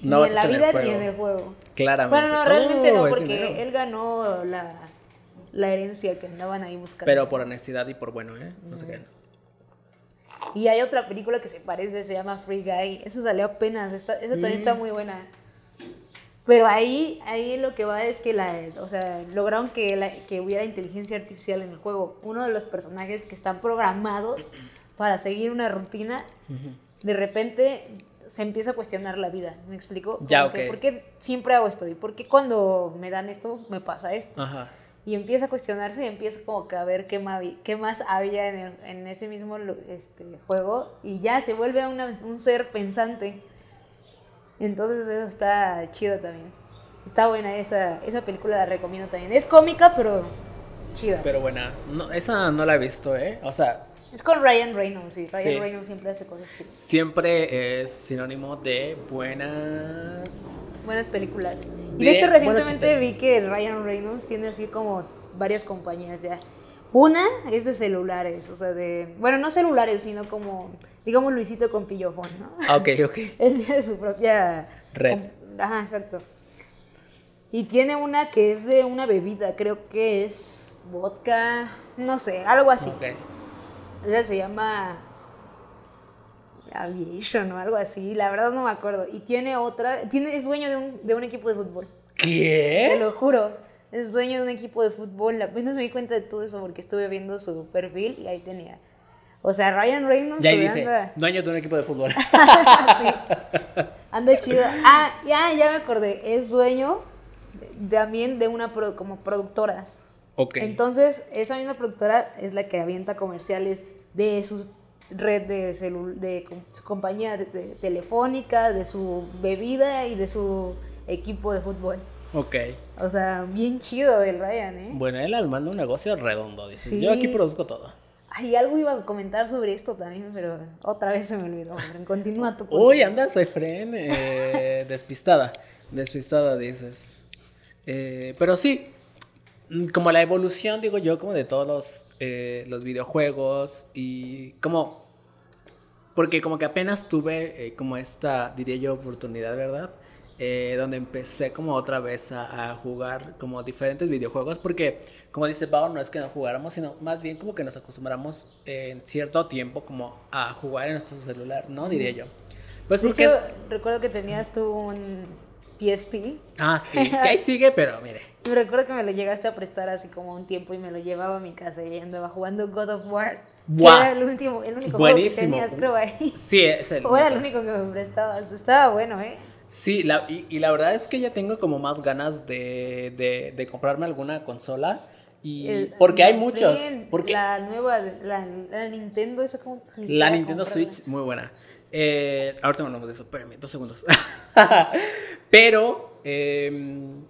No ni en la vida ni en el juego. Claramente. Bueno, no, realmente Todo no, es porque él ganó la, la herencia que andaban ahí buscando. Pero por honestidad y por bueno, ¿eh? No se crean. Y hay otra película que se parece, se llama Free Guy. Esa salió apenas, esta- esa también está Mm. muy buena. Pero ahí, ahí lo que va es que la, o sea, lograron que, la- que hubiera inteligencia artificial en el juego. Uno de los personajes que están programados para seguir una rutina, de repente se empieza a cuestionar la vida. ¿Me explico? Ya, Como que, ok. ¿Por qué siempre hago esto? ¿Y por qué cuando me dan esto me pasa esto? Ajá. Y empieza a cuestionarse y empieza como que a ver qué más, qué más había en, el- en ese mismo este, juego y ya se vuelve una- un ser pensante. Entonces eso está chido también. Está buena esa, esa película, la recomiendo también. Es cómica, pero chida. Pero buena. Esa no la he visto, ¿eh? O sea, es con Ryan Reynolds, sí. Ryan Sí. Reynolds siempre hace cosas chidas. siempre es sinónimo de buenas. Buenas películas. Y de hecho recientemente vi que Ryan Reynolds tiene así como varias compañías ya. Una es de celulares, o sea, de... Bueno, no celulares, sino como, digamos, Luisito con pillofón, ¿no? Ah, ok, ok. Él tiene su propia... Red. Ajá, exacto. Y tiene una que es de una bebida, creo que es vodka, no sé, algo así. Ok. O sea, se llama Aviation o algo así, la verdad no me acuerdo. Y tiene otra, tiene, es dueño de un, de un equipo de fútbol, te ¿Qué? lo juro. Es dueño de un equipo de fútbol. Apenas me di cuenta de todo eso porque estuve viendo su perfil y ahí tenía. O sea, Ryan Reynolds Ya dice, anda, dueño de un equipo de fútbol. sí, anda chido. Ah, ya, ya me acordé. Es dueño de- también de una pro- como productora. ok. Entonces, esa misma productora es la que avienta comerciales de su red de, de su compañía de- de- telefónica, de su bebida y de su equipo de fútbol. ok. O sea, bien chido el Ryan, ¿eh? Bueno, él armando un negocio redondo, dice. Sí. Yo aquí produzco todo. Ay, algo iba a comentar sobre esto también, pero otra vez se me olvidó. Continúa tu punto. Uy, andas, refren, eh, despistada. Despistada, dices. Eh, pero sí, como la evolución, digo yo, como de todos los, eh, los videojuegos y como... Porque como que apenas tuve eh, como esta, diría yo, oportunidad, ¿verdad? Eh, donde empecé como otra vez a, a jugar como diferentes videojuegos, porque como dice Pau, no es que no jugáramos, sino más bien como que nos acostumbramos en cierto tiempo como a jugar en nuestro celular, ¿no? Diría yo. Pues de porque hecho, es... recuerdo que tenías tú un PSP. Ah, sí, que ahí sigue, pero mire. Y recuerdo que me lo llegaste a prestar así como un tiempo y me lo llevaba a mi casa y andaba jugando God of War. Que Guau. era el último, el único Buenísimo. juego que tenías, creo, ahí. Sí, es el... O era el único que me prestabas. Estaba bueno, ¿eh? Sí, la- y, y la verdad es que ya tengo como más ganas de, de, de comprarme alguna consola. Y El- porque hay muchos. Porque la, La nueva, la, la Nintendo, esa como quisiera Nintendo comprarla. Switch, muy buena. Eh, ahorita hablamos de eso, espérame, dos segundos. Pero, em,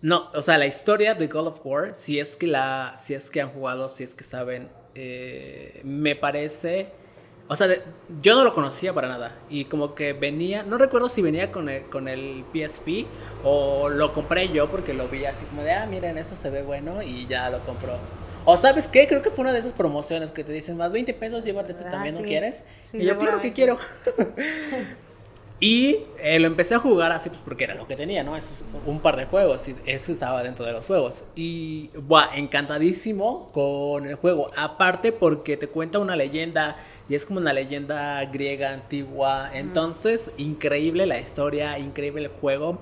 no, o sea, la historia de God of War, si es que la, si es que han jugado, si es que saben, eh, me parece, o sea, de- yo no lo conocía para nada y como que venía, no recuerdo si venía con el, con el PSP o lo compré yo porque lo vi así como de, ah, miren, esto se ve bueno y ya lo compró. O sabes qué, creo que fue una de esas promociones que te dicen más 20 pesos, llévate este Ah, también, ¿no quieres? Sí, y yo, claro que quiero. Y eh, lo empecé a jugar así pues, porque era lo que tenía, ¿no? Eso es un par de juegos y eso estaba dentro de los juegos. Y, buah, encantadísimo con el juego. Aparte porque te cuenta una leyenda y es como una leyenda griega antigua. Entonces, increíble la historia, increíble el juego.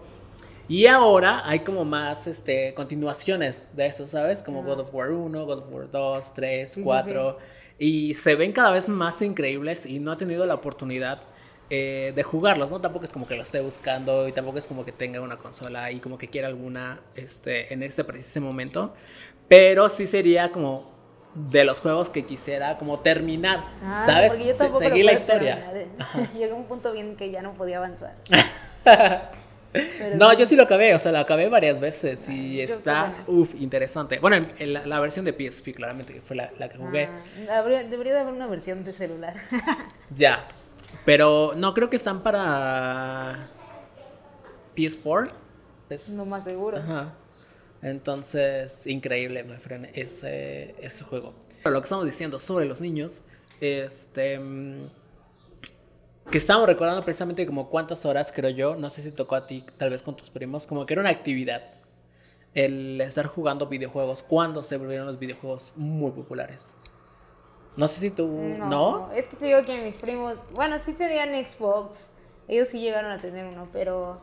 Y ahora hay como más este, continuaciones de eso, ¿sabes? Como God of War 1, God of War 2, 3, 4. Y se ven cada vez más increíbles y no ha tenido la oportunidad eh, de jugarlos, ¿no? Tampoco es como que lo esté buscando y tampoco es como que tenga una consola y como que quiera alguna este, en este preciso momento. Pero sí sería como de los juegos que quisiera como terminar, ah, ¿sabes? seguir la historia. Llegó un punto bien que ya no podía avanzar. no, yo sí lo acabé, o sea, lo acabé varias veces y está, uff, interesante. Bueno, la, versión de PSP, claramente, que fue la, que jugué. Ah, debería de haber una versión de celular. ya, pero no creo que están para PS4. Es, no más seguro. Ajá. Entonces, increíble, my friend, ese, ese juego. Pero lo que estamos diciendo sobre los niños, este. Mm, que estamos recordando precisamente como cuántas horas, creo yo, no sé si tocó a ti, tal vez con tus primos, como que era una actividad el estar jugando videojuegos cuando se volvieron los videojuegos muy populares. No sé si tú. No, Es que te digo que mis primos. Bueno, sí tenían Xbox. Ellos sí llegaron a tener uno, pero.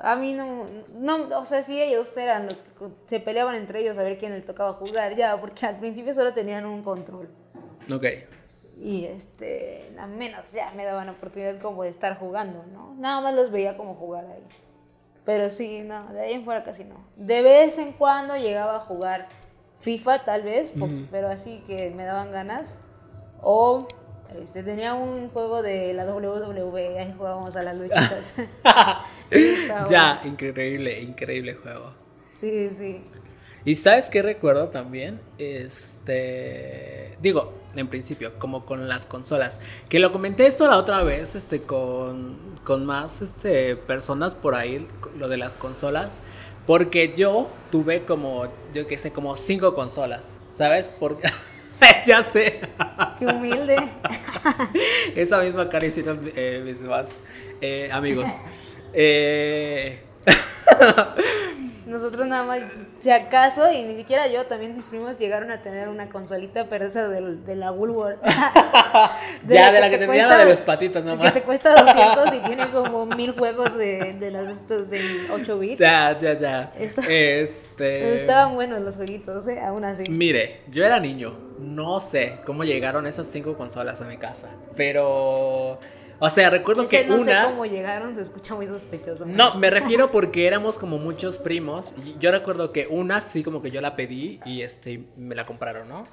A mí no, no, o sea, sí ellos eran los que se peleaban entre ellos a ver quién les tocaba jugar, ya, porque al principio solo tenían un control. Ok. Y este, a menos ya me daban oportunidad como de estar jugando, ¿no? Nada más los veía como jugar ahí. Pero sí, no, de ahí en fuera casi no. De vez en cuando llegaba a jugar FIFA tal vez, pero así que me daban ganas. O este, tenía un juego de la WWE, ahí jugábamos a las luchitas. ya, increíble, increíble juego. Sí, sí. ¿Y sabes qué recuerdo también? Este. Digo, en principio, como con las consolas. Que lo comenté esto la otra vez, este, con, con más este, personas por ahí, lo de las consolas. Porque yo tuve como, yo qué sé, como cinco consolas, ¿sabes? Porque... ya sé. Qué humilde. Esa misma cara hicieron eh, mis más eh, amigos. Eh... Nosotros nada más, si acaso, y ni siquiera yo, también mis primos llegaron a tener una consolita, pero esa de, la Woolworth. ya, de la que, te tenía la de los patitos nomás. Que te cuesta 200 y tiene como mil juegos de, de las estos de 8 bits. Ya, ya, ya. este... Pero estaban buenos los jueguitos, ¿eh? aún así. Mire, yo era niño, no sé cómo llegaron esas cinco consolas a mi casa, pero... O sea, recuerdo que no una. No sé cómo llegaron, se escucha muy sospechoso. No, me refiero porque éramos como muchos primos. Y yo recuerdo que una sí, como que yo la pedí y este, me la compraron, ¿no?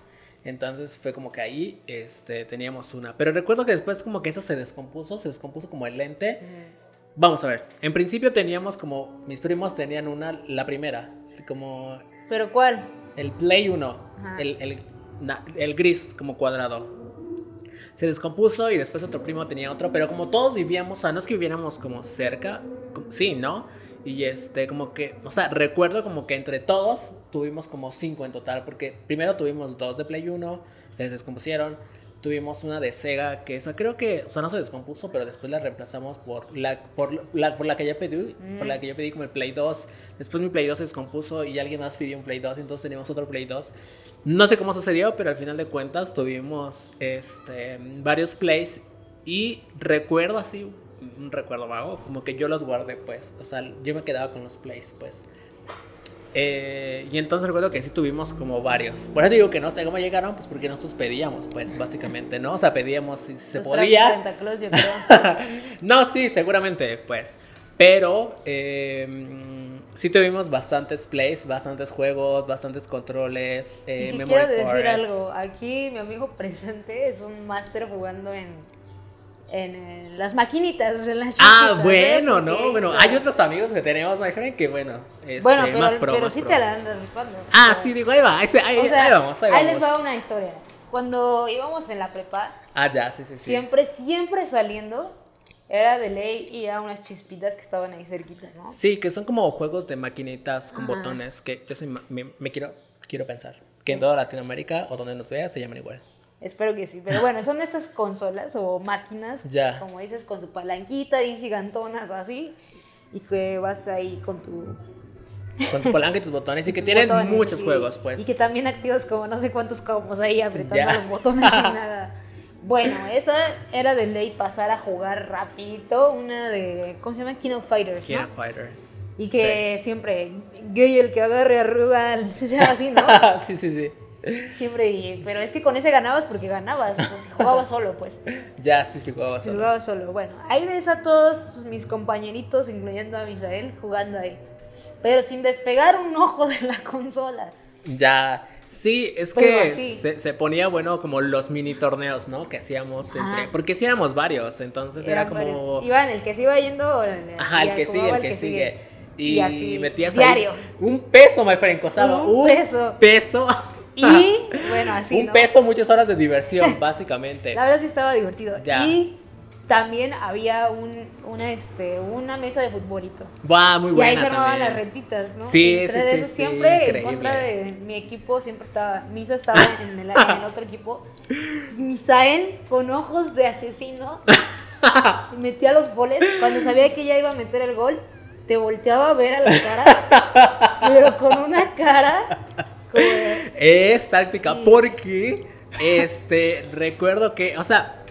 Entonces fue como que ahí este, teníamos una. Pero recuerdo que después, como que esa se descompuso, se descompuso como el lente. Vamos a ver. En principio teníamos como. Mis primos tenían una, la primera. Como. ¿Pero cuál? El Play 1. El, el, el gris, como cuadrado se descompuso y después otro primo tenía otro, pero como todos vivíamos, o sea, no es que viviéramos como cerca, sí, ¿no? Y este, como que, o sea, recuerdo como que entre todos tuvimos como cinco en total, porque primero tuvimos dos de Play 1, les descompusieron, tuvimos una de Sega que esa creo que, o sea, no se descompuso, pero después la reemplazamos por la, por la, por la que yo pedí, por la mm. que yo pedí como el Play 2. Después mi Play 2 se descompuso y alguien más pidió un Play 2, entonces teníamos otro Play 2. No sé cómo sucedió, pero al final de cuentas tuvimos este, varios Plays y recuerdo así, un recuerdo vago, como que yo los guardé, pues, o sea, yo me quedaba con los Plays, pues. Eh, y entonces recuerdo que sí tuvimos como varios. Por eso digo que no sé cómo llegaron, pues porque nosotros pedíamos, pues básicamente, ¿no? O sea, pedíamos si, se podía. Santa Claus, yo creo. no, sí, seguramente, pues. Pero eh, sí tuvimos bastantes plays, bastantes juegos, bastantes controles. Eh, y quiero decir algo. Aquí mi amigo presente es un máster jugando en en las maquinitas, en las Ah, ¿eh? bueno, ¿no? Bueno, hay otros amigos que tenemos, que bueno, este, bueno, pero, más pro, pero sí te la andas rifando. Ah, sí, digo, ahí va, ahí, ahí, vamos, ahí, ahí les va una historia. Cuando íbamos en la prepa, ah, ya, sí, sí, sí. siempre, siempre saliendo, era de ley y a unas chispitas que estaban ahí cerquitas, ¿no? Sí, que son como juegos de maquinitas con botones que yo me, quiero, quiero pensar que en toda Latinoamérica o donde nos vea se llaman igual. Espero que sí. Pero bueno, son estas consolas o máquinas, Ya. como dices, con su palanquita y gigantonas así. Y que vas ahí con tu. Con tu palanca y tus botones y que tus tienen botones, muchos sí. juegos, pues. Y que también activas como no sé cuántos combos ahí apretando Ya. los botones y nada. Bueno, esa era de ley pasar a jugar rapidito. Una de. ¿Cómo se llama? King of Fighters. King ¿no? of Fighters. Y que siempre, gay el que agarre arruga, se llama así, ¿no? Sí. sí, sí, sí. Siempre, y- pero es que con ese ganabas porque ganabas, pues, jugabas solo, pues. Ya, sí, sí, jugaba solo. jugabas solo. Bueno, ahí ves a todos mis compañeritos, incluyendo a Misael, jugando ahí. Pero sin despegar un ojo de la consola. Ya. Sí, es Pero que se, se ponía bueno como los mini torneos, ¿no? Que hacíamos entre. Ajá. Porque sí éramos varios, entonces era como. varios. Iban el que se iba yendo. órale, Ajá, el que sigue, jugaba el que sigue. Y, Y así, metías diario. ahí un peso, my friend, costaba Un un, peso. peso. Y bueno, así. un ¿no? peso, muchas horas de diversión, básicamente. La verdad sí estaba divertido. Ya. Y también había un, una, este, una mesa de futbolito. Va, muy y buena ahí se armaban las rentitas, ¿no? Sí, sí, sí, siempre en contra de mi equipo, siempre estaba. Misa estaba en el, en el otro equipo. Y Misael, con ojos de asesino, metía los goles. Cuando sabía que ya iba a meter el gol, te volteaba a ver a la cara, pero con una cara como de, Es táctica, Sí. porque este recuerdo que, o sea,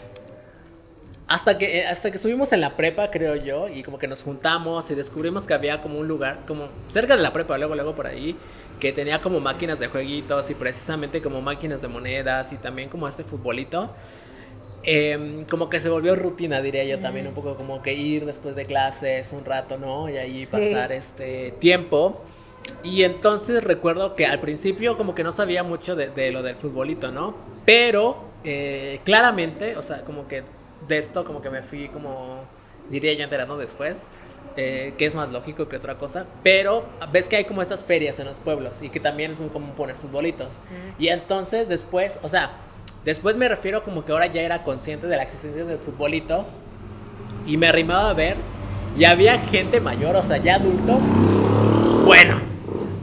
hasta que eh, hasta que estuvimos en la prepa, creo yo, y como que nos juntamos y descubrimos que había como un lugar como cerca de la prepa, luego luego por ahí, que tenía como máquinas de jueguitos y precisamente como máquinas de monedas y también como ese futbolito. em, como que se volvió rutina, diría yo también, un poco como que ir después de clases un rato, ¿no? Y ahí Sí. pasar este tiempo. Y entonces recuerdo que al principio como que no sabía mucho de, de lo del futbolito, ¿no? Pero eh, claramente, o sea, como que de esto como que me fui como, diría yo enterando después, eh, que es más lógico que otra cosa, pero ves que hay como estas ferias en los pueblos y que también es muy común poner futbolitos. Y entonces después, o sea, después me refiero como que ahora ya era consciente de la existencia del futbolito y me arrimaba a ver y había gente mayor, o sea, ya adultos, bueno,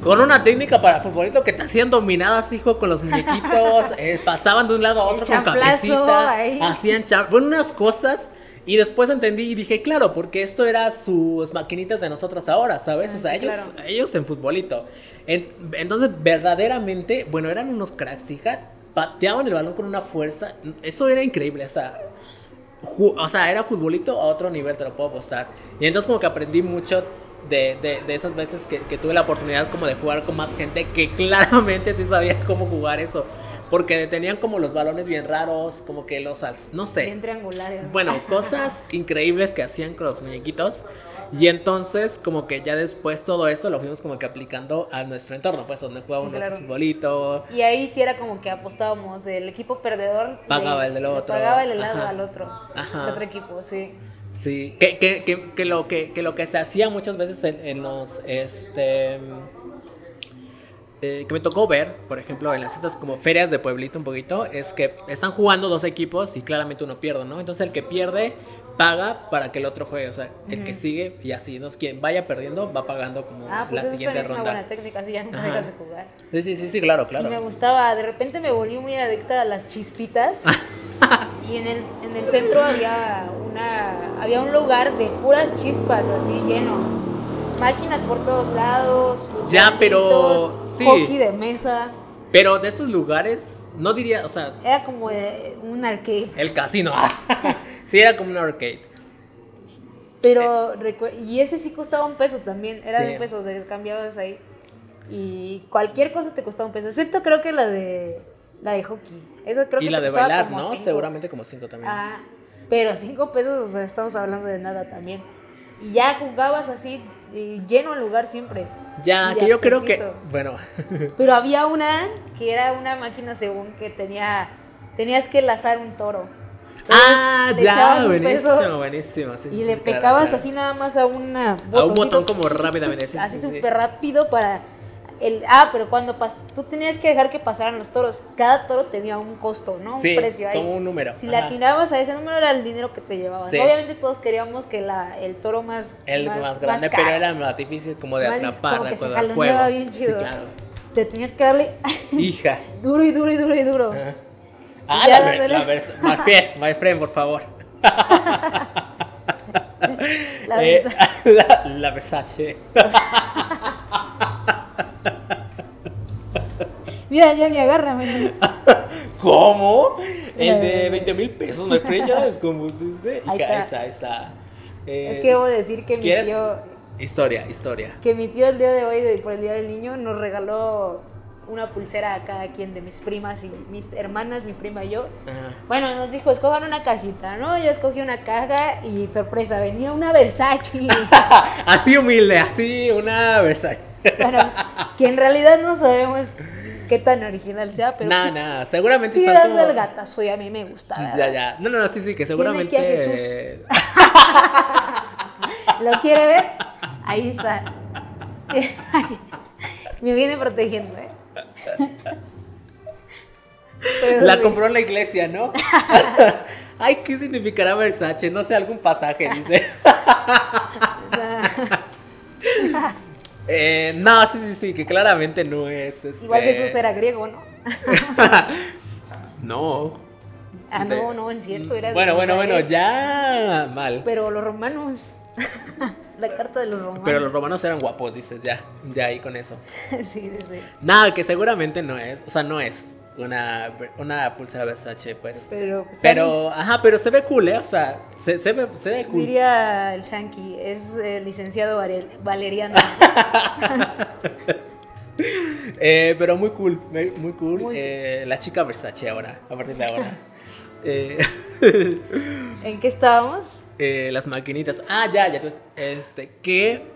con una técnica para futbolito que te hacían dominadas, hijo, con los muñequitos, eh, pasaban de un lado a otro con cabecita, ahí. hacían bueno, unas cosas. Y después entendí y dije, claro, porque esto era sus maquinitas de nosotros ahora, ¿sabes? Ah, o sea, sí, ellos, claro. ellos en futbolito. En- entonces, verdaderamente, bueno, eran unos cracks, hija. Pateaban el balón con una fuerza. Eso era increíble, o sea, o sea, era futbolito a otro nivel, te lo puedo apostar. Y entonces como que aprendí mucho de, de- de esas veces que, que tuve la oportunidad como de jugar con más gente que claramente sí sabía cómo jugar eso. Porque tenían como los balones bien raros, como que los... No sé. bien triangulares. Bueno, cosas increíbles que hacían con los muñequitos. Y entonces, como que ya después todo esto lo fuimos como que aplicando a nuestro entorno, pues donde jugaba Sí, un claro. futbolito. Y ahí sí era como que apostábamos, el equipo perdedor Pagaba el del otro. Pagaba el helado Ajá. al otro, Ajá. al otro equipo, sí. Sí, que, que, que, que lo, que, que lo que se hacía muchas veces en, en los, este, eh, que me tocó ver, por ejemplo, en las estas como ferias de pueblito un poquito, es que están jugando dos equipos y claramente uno pierde, ¿no? Entonces el que pierde paga para que el otro juegue, o sea, el que sigue y así, ¿no? Quien vaya perdiendo va pagando como Ah, pues la eso siguiente es una ronda. buena técnica, así ya Ajá. dejas de jugar. Sí, sí, sí, sí, claro, claro. Y me gustaba, de repente me volví muy adicta a las chispitas. y en el, en el centro había una había un lugar de puras chispas, así lleno. Máquinas por todos lados, Ya, pero- sí. hockey de mesa. Pero de estos lugares, no diría, o sea, Era como eh, un arcade. el casino. sí, era como un arcade. Pero recu- y ese sí costaba un peso también, era Sí. un peso, de cambiabas ahí. Y cualquier cosa te costaba un peso, excepto creo que la de la de hockey. Esa creo Y que la de bailar, como ¿no? cinco. Seguramente como cinco también. Ah, pero cinco pesos, o sea, estamos hablando de nada también. Y ya jugabas así, eh, lleno el lugar siempre. Ya, que yo creo que, bueno, Pero había una que era una máquina según que tenía, tenías que lazar un toro. Entonces, ah, ya, buenísimo, peso buenísimo. sí, Y le sí, pecabas claro. así nada más a una A un botón como rápidamente, sí, sí, así sí, sí. súper rápido para el ah, pero cuando pas, tú tenías que dejar que pasaran los toros. Cada toro tenía un costo, ¿no? Sí, un precio ahí. como un número, Si ajá. le atinabas a ese número era el dinero que te llevabas. Sí. Obviamente todos queríamos que la, el toro más El más, grande, caro, pero era más difícil como de más atrapar como que se jaloneaba juego. bien Sí, chido. claro. Te tenías que darle Hija. duro y duro y duro y duro. Ajá. Ah, Ya la, ver- dándole- la vers- my friend, my friend, por favor. La Eh, Versa- la, la Versace. Mira, ya ni agárrame. ¿Cómo? El de 20 mil pesos, friend, ya es como usted. Ahí Hija, está. Esa, esa. Eh, Es que debo decir que mi tío, Historia, historia. que mi tío el día de hoy, de- por el Día del Niño, nos regaló una pulsera a cada quien de mis primas y mis hermanas, mi prima y yo. Ajá. Bueno, nos dijo, escojan una cajita, ¿no? Yo escogí una caja y sorpresa, venía una Versace. Así humilde, así una Versace. bueno, que en realidad no sabemos qué tan original sea, pero Nada, pues, nada, seguramente son dando como- el gatazo y a mí me gusta. ¿verdad? Ya, ya. No, no, no, sí, sí, que seguramente. aquí a Jesús. ¿Lo quiere ver? Ahí está. Me viene protegiendo, ¿eh? Pero La sí. compró en la iglesia, ¿no? Ay, ¿qué significará Versace? No sé, algún pasaje, dice. Eh, no, sí, sí, sí, que claramente no es. este- Igual Jesús era griego, ¿no? No. Ah, no, no, es cierto. Era Bueno, bueno, bueno, ya. Mal. Pero los romanos. La carta de los romanos. Pero los romanos eran guapos, dices, ya. Ya ahí con eso. sí, sí, sí. Nada, que seguramente no es. O sea, no es una, una pulsera Versace, pues. Pero, pues, Pero, ajá, pero se ve cool, ¿eh? O sea, se, se ve, se ve cool. Diría el Hanky, es eh, licenciado Valeriano. Eh, pero muy cool, muy muy cool. Muy- Eh, la chica Versace ahora, a partir de ahora. Eh, ¿En qué estábamos? eh, las maquinitas. Ah, ya, ya. Entonces, este, que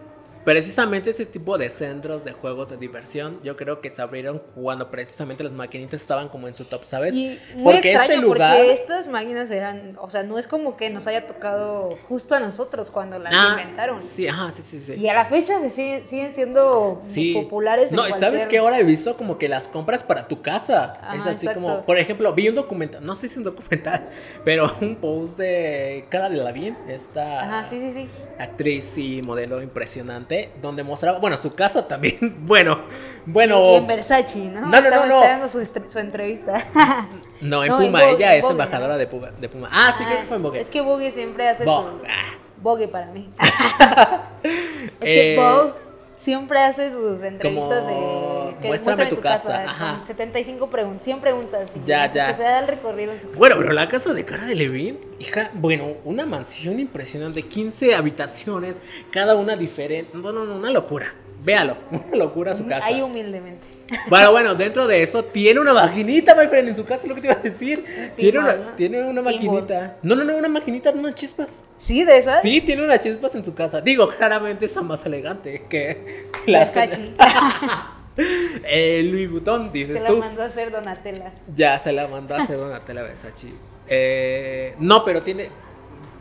precisamente ese tipo de centros de juegos de diversión, yo creo que se abrieron cuando precisamente las maquinitas estaban como en su top, ¿sabes? Y muy porque extraño este lugar. porque estas máquinas eran, o sea, no es como que nos haya tocado justo a nosotros cuando las Ah, inventaron. Sí, ajá, sí, sí, sí. Y a la fecha se siguen, siguen siendo Sí. populares. en No, y ¿sabes cualquier- qué? Ahora he visto como que las compras para tu casa. Ajá, es así exacto. como, por ejemplo, vi un documental, no sé si un documental, pero un post de Cara de Lavín, esta Ajá, sí, sí, sí. actriz y modelo impresionante, donde mostraba, bueno, su casa también, bueno, bueno, Y en Versace, ¿no? No, no, no, Estaba no. esperando su, entrevista. no, en no, en Puma, Vogue, ella en es embajadora de, Puma, de Puma. Ah, sí, creo que fue en Vogue. Es que Vogue siempre hace Vogue, su... ah. Vogue para mí. es que Eh, Vogue siempre hace sus entrevistas como, de... Que muéstrame muéstrame tu casa, ajá. Con 75 preguntas, 100 preguntas. Y Ya, ya. que te da el recorrido en su casa. Bueno, pero la casa de Cara de Levin, hija, bueno, una mansión impresionante, 15 habitaciones, cada una diferente. No, no, no, una locura. Véalo, una locura su casa. Ahí humildemente. Bueno, bueno, dentro de eso tiene una maquinita, my friend, en su casa, lo que te iba a decir. Tiene una, ¿no? tiene una maquinita. No, no, no, una maquinita, no, chispas. ¿Sí? ¿De esas? Sí, tiene unas chispas en su casa. Digo, claramente esa más elegante que que Versace. Eh, Louis Vuitton, Se dices la tú. mandó a hacer Donatella. Ya se la mandó a hacer Donatella Versace. Eh, no, pero tiene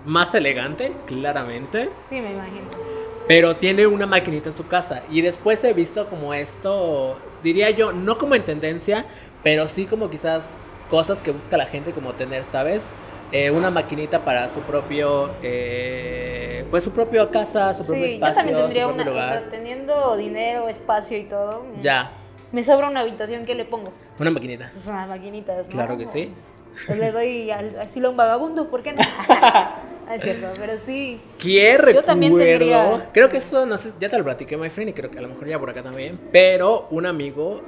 más elegante, claramente. Sí, me imagino. Pero tiene una maquinita en su casa. Y después he visto como esto, diría yo, no como en tendencia, pero sí como quizás cosas que busca la gente como tener, ¿sabes? Eh, una maquinita para su propio, eh, pues su propio casa, su propio Sí, yo espacio, también tendría su propio una, o lugar. sea, teniendo dinero, espacio y todo. me- Ya, Me sobra una habitación, ¿qué le pongo? una maquinita. Pues unas maquinitas, ¿no? Claro que sí. Pues le doy al asilo a un vagabundo, ¿por qué no? Ah, es cierto, pero sí. ¿Quién Yo también recuerdo? tendría- Creo que eso, no sé, ya te lo platiqué, my friend, y creo que a lo mejor ya por acá también. Pero un amigo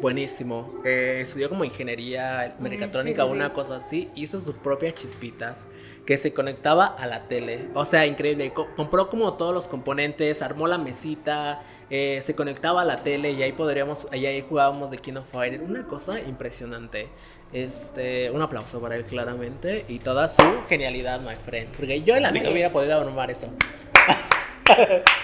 buenísimo, eh, estudió como ingeniería mecatrónica sí, sí, una sí. cosa así, hizo sus propias chispitas que se conectaba a la tele. O sea, increíble. Co- compró como todos los componentes, armó la mesita, eh, se conectaba a la tele y ahí podríamos, ahí, ahí jugábamos de King of Fighters. Una cosa impresionante. Este, un aplauso para él claramente y toda su genialidad, my friend. Porque yo en la vida hubiera podido armar eso.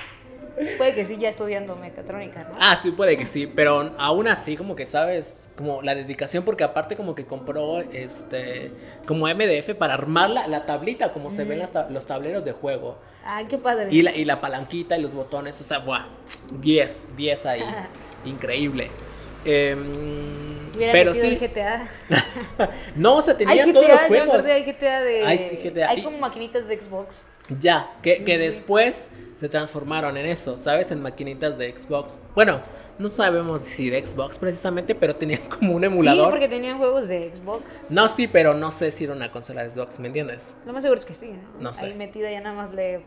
Puede que sí, ya estudiando mecatrónica, ¿no? Ah, sí, puede que sí, pero aún así como que sabes, como la dedicación, porque aparte como que compró este, como MDF para armar la, la tablita, como se ven las los tableros de juego. Ay, qué padre. Y la, y la palanquita y los botones, o sea, ¡buah! 10, 10 ahí. Increíble. Hubiera pero sí. GTA. No, o sea, Hay tenía GTA, todos los juegos. hay GTA de... Hay GTA. Hay como maquinitas de Xbox. Ya, que, que después se transformaron en eso, ¿sabes? En maquinitas de Xbox. Bueno, no sabemos si de Xbox precisamente, pero tenían como un emulador. Sí, porque tenían juegos de Xbox. No, sí, pero no sé si era una consola de Xbox, ¿me entiendes? Lo más seguro es que sí, ¿no? No sé. Ahí metida ya nada más le...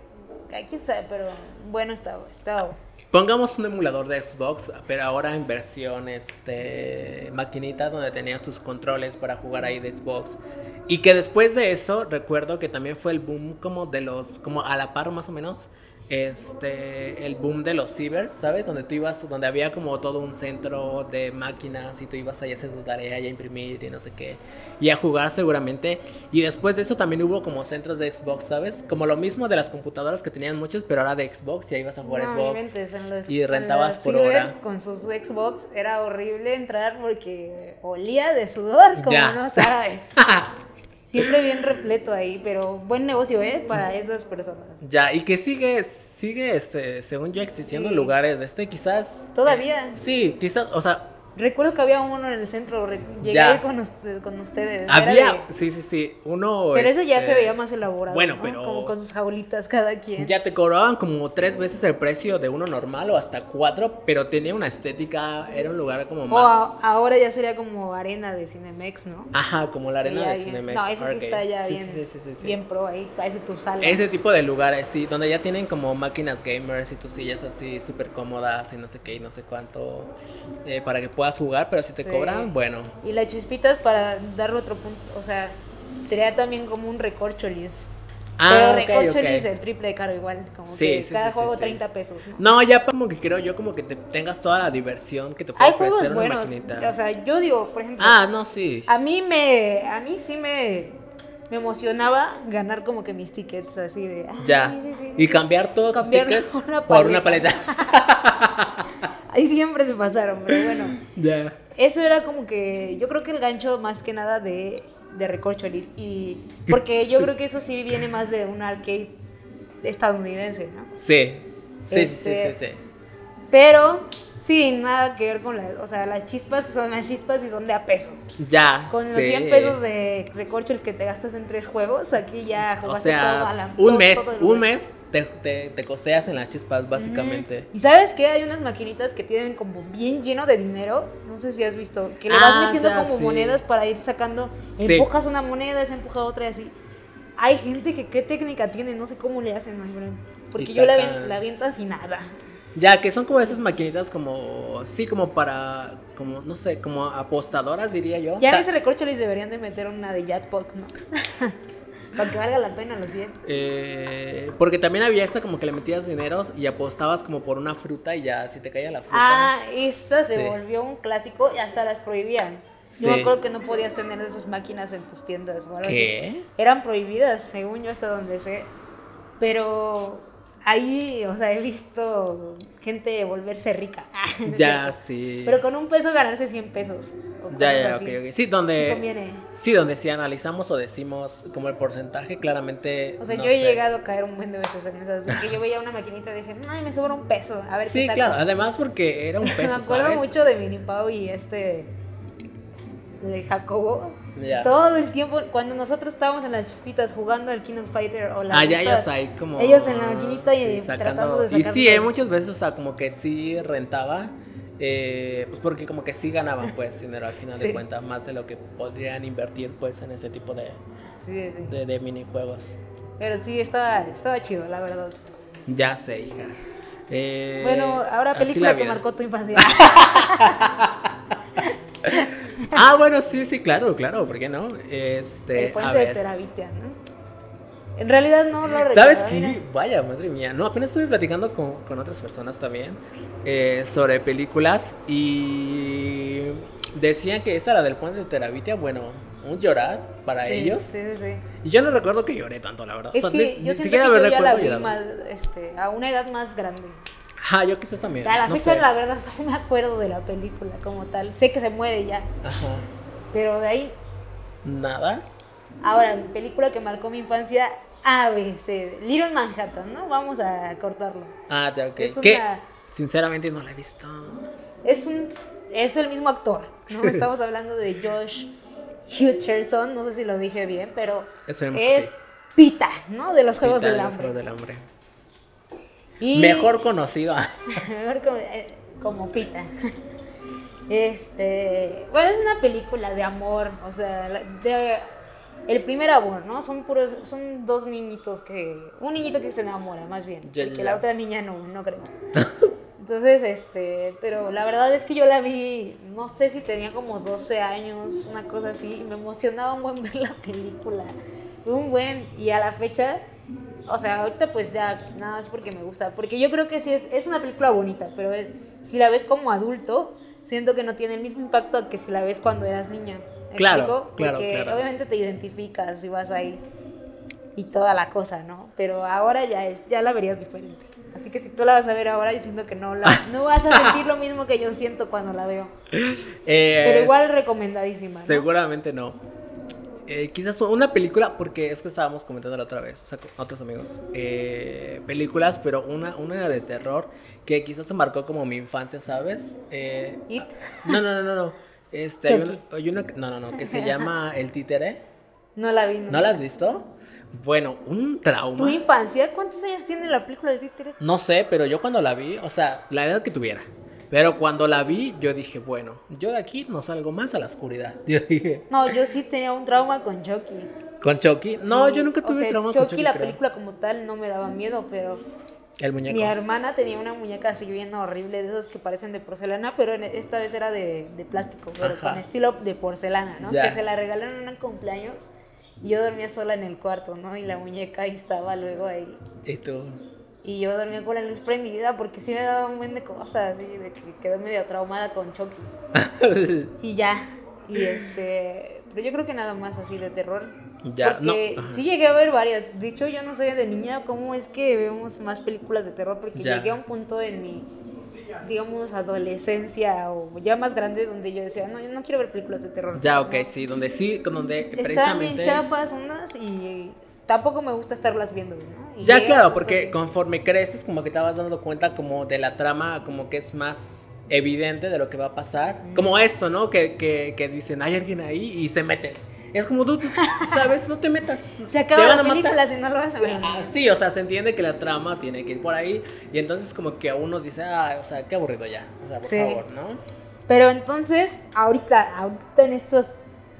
Ay, quién sabe, pero bueno estaba, estaba... Pongamos un emulador de Xbox, pero ahora en versión este maquinita donde tenías tus controles para jugar ahí de Xbox. Y que después de eso, recuerdo que también fue el boom como de los, como a la par más o menos, este, el boom de los cibers, ¿sabes? Donde tú ibas, donde había como todo un centro de máquinas y tú ibas ahí a hacer tu tarea y a imprimir y no sé qué, y a jugar seguramente. Y después de eso también hubo como centros de Xbox, ¿sabes? Como lo mismo de las computadoras que tenían muchas, pero ahora de Xbox y ahí ibas a jugar No, Xbox. los- y en rentabas por ciber hora. Con sus Xbox era horrible entrar porque olía de sudor, como Ya. no sabes. Siempre bien repleto ahí, pero buen negocio, ¿eh? Para esas personas. Ya, y que sigue, sigue, este, según yo, existiendo Sí. lugares de este, quizás. Todavía. Sí, quizás, o sea, Recuerdo que había uno en el centro, llegué Ya. con, usted- con ustedes. había, de- sí, sí, sí, uno. pero ese ya este, se veía más elaborado. Bueno, ¿no? pero- Como con sus jaulitas cada quien. Ya te cobraban como tres veces el precio de uno normal o hasta cuatro, pero tenía una estética, era un lugar como O más. a- ahora ya sería como arena de Cinemex, ¿no? Ajá, como la arena Ya de Cinemex. No, ese sí está ya Sí, bien, sí, sí, bien pro ahí, parece tu sala. Ese tipo de lugares, sí, donde ya tienen como máquinas gamers y tus sillas así súper cómodas y no sé qué y no sé cuánto eh, para que puedas jugar, pero si te Sí. cobran, bueno. Y las chispitas para darle otro punto, o sea, sería también como un recorcholis. Ah, Pero ok, recorcholis el triple de caro igual, como Sí, que sí, cada juego sí. 30 pesos. ¿no? No, ya como que creo yo como que te tengas toda la diversión que te puede Hay ofrecer una buenos, maquinita. o sea, yo digo, por ejemplo, ah, no, sí. a mí me, a mí sí me, me emocionaba ganar como que mis tickets así de, ah, Ya. sí, sí, sí. Y cambiar todos Cambiar tus tickets una por una paleta. Ahí siempre se pasaron, pero bueno. ya. Eso era como que yo creo que el gancho más que nada de, de Recorcholis. Y porque yo creo que eso sí viene más de un arcade estadounidense, ¿no? Sí. Sí, sí, Este- sí, sí, sí. Pero sin nada que ver con las... O sea, las chispas son las chispas y son de a peso. Ya. Con sí. los 100 pesos de Recorcholis que te gastas en tres juegos, aquí ya O jugaste todo a sea, la... un todo- mes, todo un mes te, te, te costeas en las chispas, básicamente. Y sabes qué? Hay unas maquinitas que tienen como bien lleno de dinero. No sé si has visto. Que le vas Ah, metiendo ya, como sí. monedas para ir sacando. Sí. Empujas una moneda, se empuja otra y así. Hay gente que qué técnica tiene, no sé cómo le hacen, my. Porque yo la, la aviento así nada. Ya, que son como esas maquinitas como, sí, como para, como, no sé, como apostadoras, diría yo. Ya en ese recorcho les deberían de meter una de jackpot, ¿no? para que valga la pena los 100. Eh, porque también había esta como que le metías dineros y apostabas como por una fruta y ya, si te caía la fruta. Ah, esta se Sí. volvió un clásico y hasta las prohibían. Sí. Yo me acuerdo que no podías tener esas máquinas en tus tiendas o algo así. ¿Qué? eran prohibidas, según yo, hasta donde sé. Pero ahí, o sea, he visto gente volverse rica. Es Ya, sí. Pero con un peso ganarse 100 pesos. o Ya, ya, así. ok, ok. Sí, donde. Sí donde si analizamos o decimos como el porcentaje, claramente. O sea, no yo he sé. llegado a caer un buen de veces en esas. De que yo veía una maquinita y dije, ay, me sobra un peso. A ver qué Sí, saco". claro. Además, porque era un peso. me acuerdo ¿sabes? mucho de Minipau y este. de Jacobo. Todo el tiempo, cuando nosotros estábamos en las chispitas jugando al King of Fighter o la Ah, ya ellos ahí como. Ellos en la maquinita y tratando de Y sí, todo. eh, muchas veces, o sea, como que sí rentaba. eh, pues porque como que sí ganaban pues dinero al final de cuentas, más de lo que podrían invertir pues en ese tipo de, Sí, sí. de, de minijuegos. Pero sí, estaba, estaba chido, la verdad. Ya sé, hija. Eh, Bueno, ahora película la que marcó tu infancia. Ah, bueno, sí, sí, claro, claro, ¿por qué no? Este, El a puente de. Terabitia, ¿no? En realidad no lo ¿Sabes recordaba, qué? mira. Vaya, madre mía. No, apenas estuve platicando con, con otras personas también eh, sobre películas y decían que esta, la del puente de Terabitia, bueno, un llorar para Sí, ellos. Sí, sí, sí. Y yo no recuerdo que lloré tanto, la verdad. Es O sea, que ni- yo ni siquiera que me yo ya la recuerdo vi llorar. más, este, a una edad más grande. Ajá, yo quizás también. A la no fecha, sé. la verdad, no me acuerdo de la película como tal. Sé que se muere ya, Ajá. pero de ahí... Nada. Ahora, mi película que marcó mi infancia, ABC, Little Manhattan, ¿no? Vamos a cortarlo. Ah, ya, ok. Es Que una- sinceramente no la he visto. Es un es el mismo actor, ¿no? Estamos hablando de Josh Hutcherson, no sé si lo dije bien, pero Esperemos que es sí. Pita, ¿no? De los Juegos Pita del de los. Juegos del Hambre. Y- Mejor conocido. Mejor como, eh, como Pita. Este, bueno, es una película de amor, o sea, de el primer amor, ¿no? Son puros, son dos niñitos que, un niñito que se enamora, más bien, porque ya. la otra niña no, no creo. Entonces, este, pero la verdad es que yo la vi, no sé si tenía como 12 años, una cosa así, y me emocionaba un buen ver la película, un buen, y a la fecha, o sea, ahorita pues ya nada más porque me gusta, porque yo creo que sí es, es una película bonita, pero es- si la ves como adulto, siento que no tiene el mismo impacto que si la ves cuando eras niña. ¿Me Claro, explico? claro, Porque claro. obviamente te identificas y vas ahí y toda la cosa, ¿no? Pero ahora ya es, ya la verías diferente. Así que si tú la vas a ver ahora, yo siento que no la, no vas a sentir lo mismo que yo siento cuando la veo. Eh, Pero igual recomendadísima. ¿no? Seguramente no. Eh, quizás una película, porque es que estábamos comentando la otra vez, o sea, con otros amigos, eh, películas, pero una, una de terror que quizás se marcó como mi infancia, ¿sabes? Eh, It. no, no, no, no, no. Este, hay una, hay una- no, no, no, que se llama El Títere. No la vi. ¿No la has visto? Bueno, un trauma. ¿Tu infancia? ¿Cuántos años tiene la película del títere? No sé, pero yo cuando la vi, o sea, la edad que tuviera. Pero cuando la vi, yo dije, bueno, yo de aquí no salgo más a la oscuridad. Yo dije, No, yo sí tenía un trauma con Chucky. ¿con Chucky? No, Sí, yo nunca o tuve sea, trauma Chucky, con Chucky. la creo. película como tal no me daba miedo, pero El muñeco. mi hermana tenía una muñeca así bien horrible, de esos que parecen de porcelana, pero esta vez era de, de plástico, pero Ajá. con estilo de porcelana, ¿no? Ya. Que se la regalaron en un cumpleaños y yo dormía sola en el cuarto, ¿no? Y la muñeca ahí estaba luego ahí. Y tú. Y yo dormía con la luz prendida porque sí me daba un buen de cosas, así, de que quedé medio traumada con Chucky. Y ya. Y este. Pero yo creo que nada más así de terror. Ya, porque no, sí llegué a ver varias. De hecho, yo no sé de niña cómo es que vemos más películas de terror. Porque Ya. llegué a un punto en mi, digamos, adolescencia o ya más grande donde yo decía, no, yo no quiero ver películas de terror. Ya, ok, ¿no? sí, donde sí, con donde Están bien precisamente. chafas unas y tampoco me gusta estarlas viendo, ¿no? Y Ya, claro, porque conforme creces, como que te vas dando cuenta como de la trama, como que es más evidente de lo que va a pasar. Como esto, ¿no? Que, que, que dicen, hay alguien ahí y se meten. Es como tú, ¿sabes? No te metas. Se acaba la película si no lo vas a ver. Ah, sí, o sea, se entiende que la trama tiene que ir por ahí. Y entonces, como que a uno dice, ah, o sea, qué aburrido ya. O sea, por Sí. favor, ¿no? Pero entonces, ahorita, ahorita en estos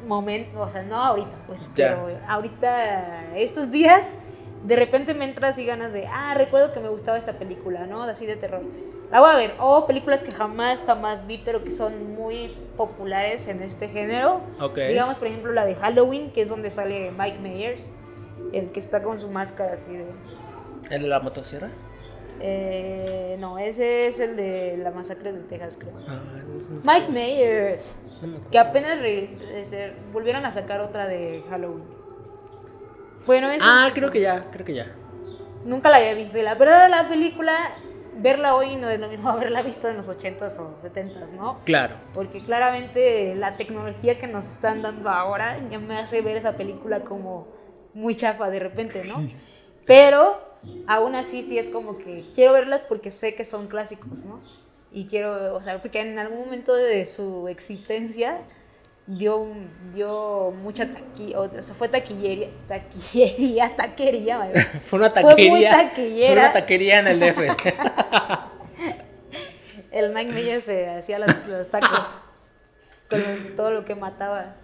momentos, o sea, no ahorita, pues, Ya. pero ahorita, estos días, de repente me entras y ganas de, ah, recuerdo que me gustaba esta película, ¿no? Así de terror. La voy a ver. O películas que jamás, jamás vi, pero que son muy populares en este género. Ok. Digamos, por ejemplo, la de Halloween, que es donde sale Mike Myers, el que está con su máscara así de... ¿El de la motosierra? Eh, no, ese es el de la masacre de Texas, creo. Ah, no sé. Mike Myers. No. Que apenas re- re- volvieron a sacar otra de Halloween. Bueno, eso Ah, creo que ya, creo que ya. nunca la había visto. Y la verdad, la película, verla hoy no es lo mismo haberla visto en los 80s o 70s, ¿no? Claro. Porque claramente la tecnología que nos están dando ahora ya me hace ver esa película como muy chafa de repente, ¿no? Pero aún así sí es como que quiero verlas porque sé que son clásicos, ¿no? Y quiero, o sea, porque en algún momento de su existencia dio, dio mucha taquilla, o sea, fue taquillería, taquillería, taquería, vaya. Fue una Fue muy taquería. taquillera. Fue una taquería en el DF. El Mike Myers se hacía las- los tacos con todo lo que mataba.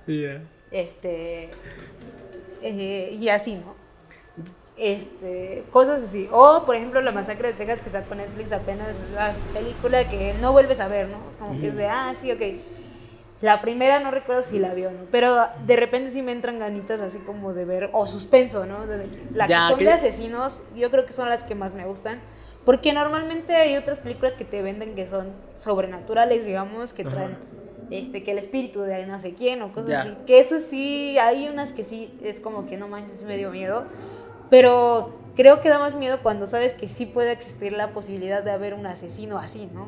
Este. eh, y así, ¿no? Este, cosas así. O, por ejemplo, La Masacre de Texas que sacó Netflix apenas, la película que no vuelves a ver, ¿no? Como que es de, ah, sí, ok. La primera no recuerdo si la vio, ¿no? Pero de repente sí me entran ganitas así como de ver, o suspenso, ¿no? De- la Ya, que son que- de asesinos, yo creo que son las que más me gustan. Porque normalmente hay otras películas que te venden que son sobrenaturales, digamos, que traen este que el espíritu de no sé quién o cosas así. Que eso sí, hay unas que sí es como que no manches, me dio miedo. Pero creo que da más miedo cuando sabes que sí puede existir la posibilidad de haber un asesino así, ¿no?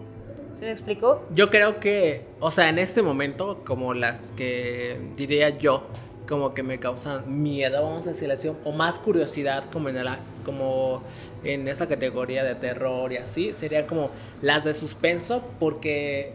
¿Se me explicó? Yo creo que, o sea, en este momento, como las que diría yo, como que me causan miedo, vamos a decirlo así, o más curiosidad, como en, la, como en esa categoría de terror y así, sería como las de suspenso, porque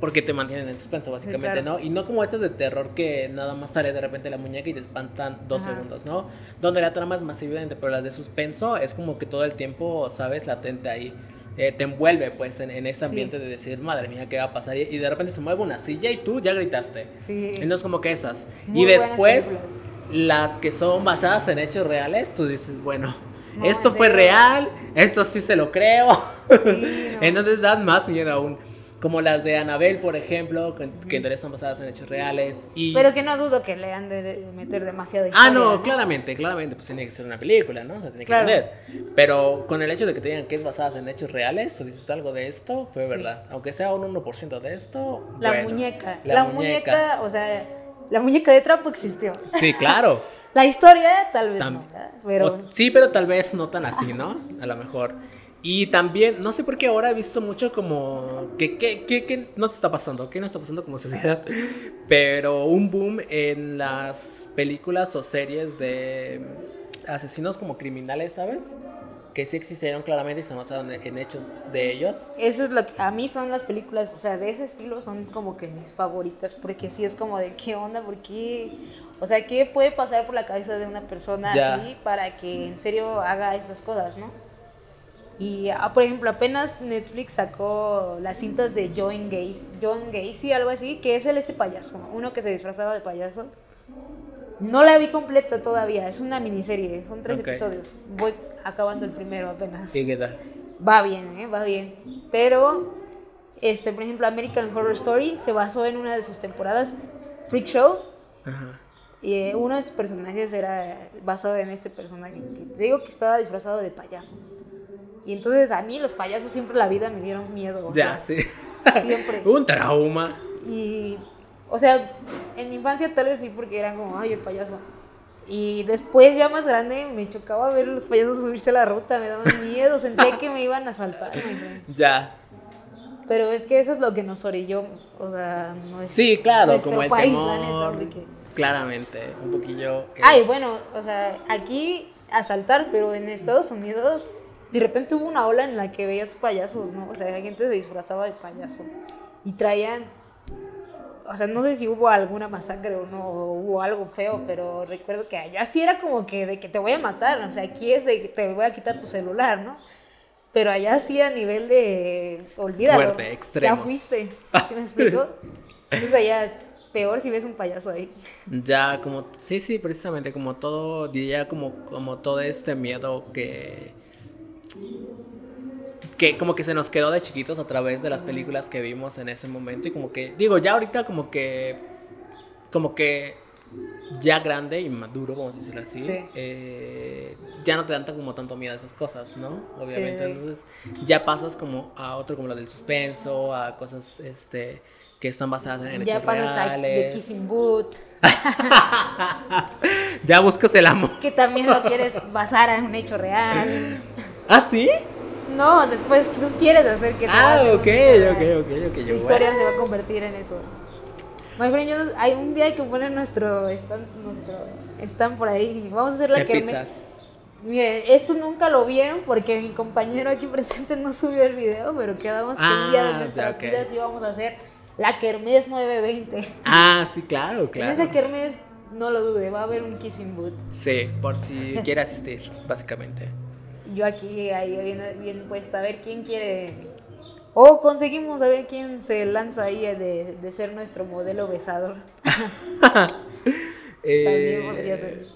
porque te mantienen en suspenso, básicamente, claro. ¿no? Y no como estas de terror que nada más sale de repente la muñeca y te espantan dos Ajá. segundos, ¿no? Donde la trama es más evidente, pero las de suspenso es como que todo el tiempo, ¿sabes? Latente ahí. Eh, te envuelve, pues, en, en ese ambiente de decir, madre mía, ¿qué va a pasar? Y, y de repente se mueve una silla y tú ya gritaste. Sí. Entonces, como que esas. Muy y después, las que son basadas en hechos reales, tú dices, bueno, No, esto fue real, esto sí se lo creo. Sí, no. Entonces dan más miedo aún. Como las de Anabel, por ejemplo, que, que en realidad son basadas en hechos reales. Y... Pero que no dudo que le han de- meter demasiado Ah, historia, no, claramente, claramente, pues tiene que ser una película, ¿no? O sea, tiene que Claro. vender. Pero con el hecho de que te digan que es basada en hechos reales, o dices algo de esto, fue Sí. verdad. Aunque sea un 1% de esto. La bueno, muñeca. La, La, muñeca. muñeca. o sea, la muñeca de trapo existió. Sí, claro. La historia, tal vez Tam- no. Pero O- sí, pero tal vez no tan así, ¿no? A lo mejor. Y también, no sé por qué ahora he visto mucho como que, que, que, que nos está pasando, qué nos está pasando como sociedad, pero un boom en las películas o series de asesinos como criminales, ¿sabes? Que sí existieron claramente y se basaron en, hechos de ellos. eso es lo que a mí son las películas, o sea, de ese estilo son como que mis favoritas, porque sí es como de qué onda, por qué, o sea, qué puede pasar por la cabeza de una persona Ya. así para que en serio haga esas cosas, ¿no? Y, ah, por ejemplo, apenas Netflix sacó las cintas de John Gacy, John Gacy, algo así, que es el este payaso, uno que se disfrazaba de payaso. No la vi completa todavía, es una miniserie, son tres episodios. Voy acabando el primero apenas. ¿qué tal? Va bien, ¿eh? Va bien. Pero, este, por ejemplo, American Horror Story se basó en una de sus temporadas, Freak Show, Ajá. y eh, uno de sus personajes era basado en este personaje, que te digo que estaba disfrazado de payaso. Y entonces a mí los payasos siempre la vida me dieron miedo. o Ya, sea, sí. Siempre. Un trauma. Y, o sea, en mi infancia tal vez sí porque eran como, ay, el payaso. Y después ya más grande me chocaba ver los payasos subirse a la ruta, me daban miedo, sentía que me iban a saltar. Ya. Pero es que eso es lo que nos orilló, o sea, no es Sí, claro, nuestro como el país, temor. la neta, porque... Claramente, un poquillo. es- Ay, bueno, o sea, aquí asaltar, pero en Estados Unidos de repente hubo una ola en la que veías payasos, ¿no? O sea, la gente se disfrazaba de payaso y traían, o sea, no sé si hubo alguna masacre o no, o hubo algo feo, pero recuerdo que allá sí era como que de que te voy a matar, o sea, aquí es de que te voy a quitar tu celular, ¿no? Pero allá sí a nivel de, olvídalo. Fuerte, extremos. Ya fuiste, ¿sí me explico? Entonces allá peor si ves un payaso ahí. Ya, como, sí, sí, precisamente, como todo, diría como, como todo este miedo que, que como que se nos quedó de chiquitos a través de las películas que vimos en ese momento y como que, digo, ya ahorita como que, como que ya grande y maduro, vamos a decirlo así, Sí. eh, ya no te dan tan, como tanto miedo a esas cosas, ¿no? Obviamente, Sí. entonces ya pasas como a otro como lo del suspenso, a cosas, este, que están basadas en Ya hechos pasas a The reales. Kissing Boot, Ya buscas el amor. que también lo quieres basar en un hecho real. ¿Ah, sí? No, después tú quieres hacer que se Ah, en ok, ok, ok, ok. Tu historia se va a convertir en eso. My friend, yo hay un día que poner nuestro stand, nuestro stand por ahí. Vamos a hacer la kermés. pizzas. Mire, esto nunca lo vieron porque mi compañero aquí presente no subió el video, pero quedamos que un día de Ah, nuestras ya, ok. vidas íbamos a hacer la kermés 920. Ah, sí, claro, En claro. esa kermés, no lo dude, va a haber un kissing boot. Sí, por si quiere asistir, básicamente. Yo aquí, ahí bien, bien puesta, a ver quién quiere. O conseguimos a ver quién se lanza ahí de, de ser nuestro modelo besador. Eh, podría ser.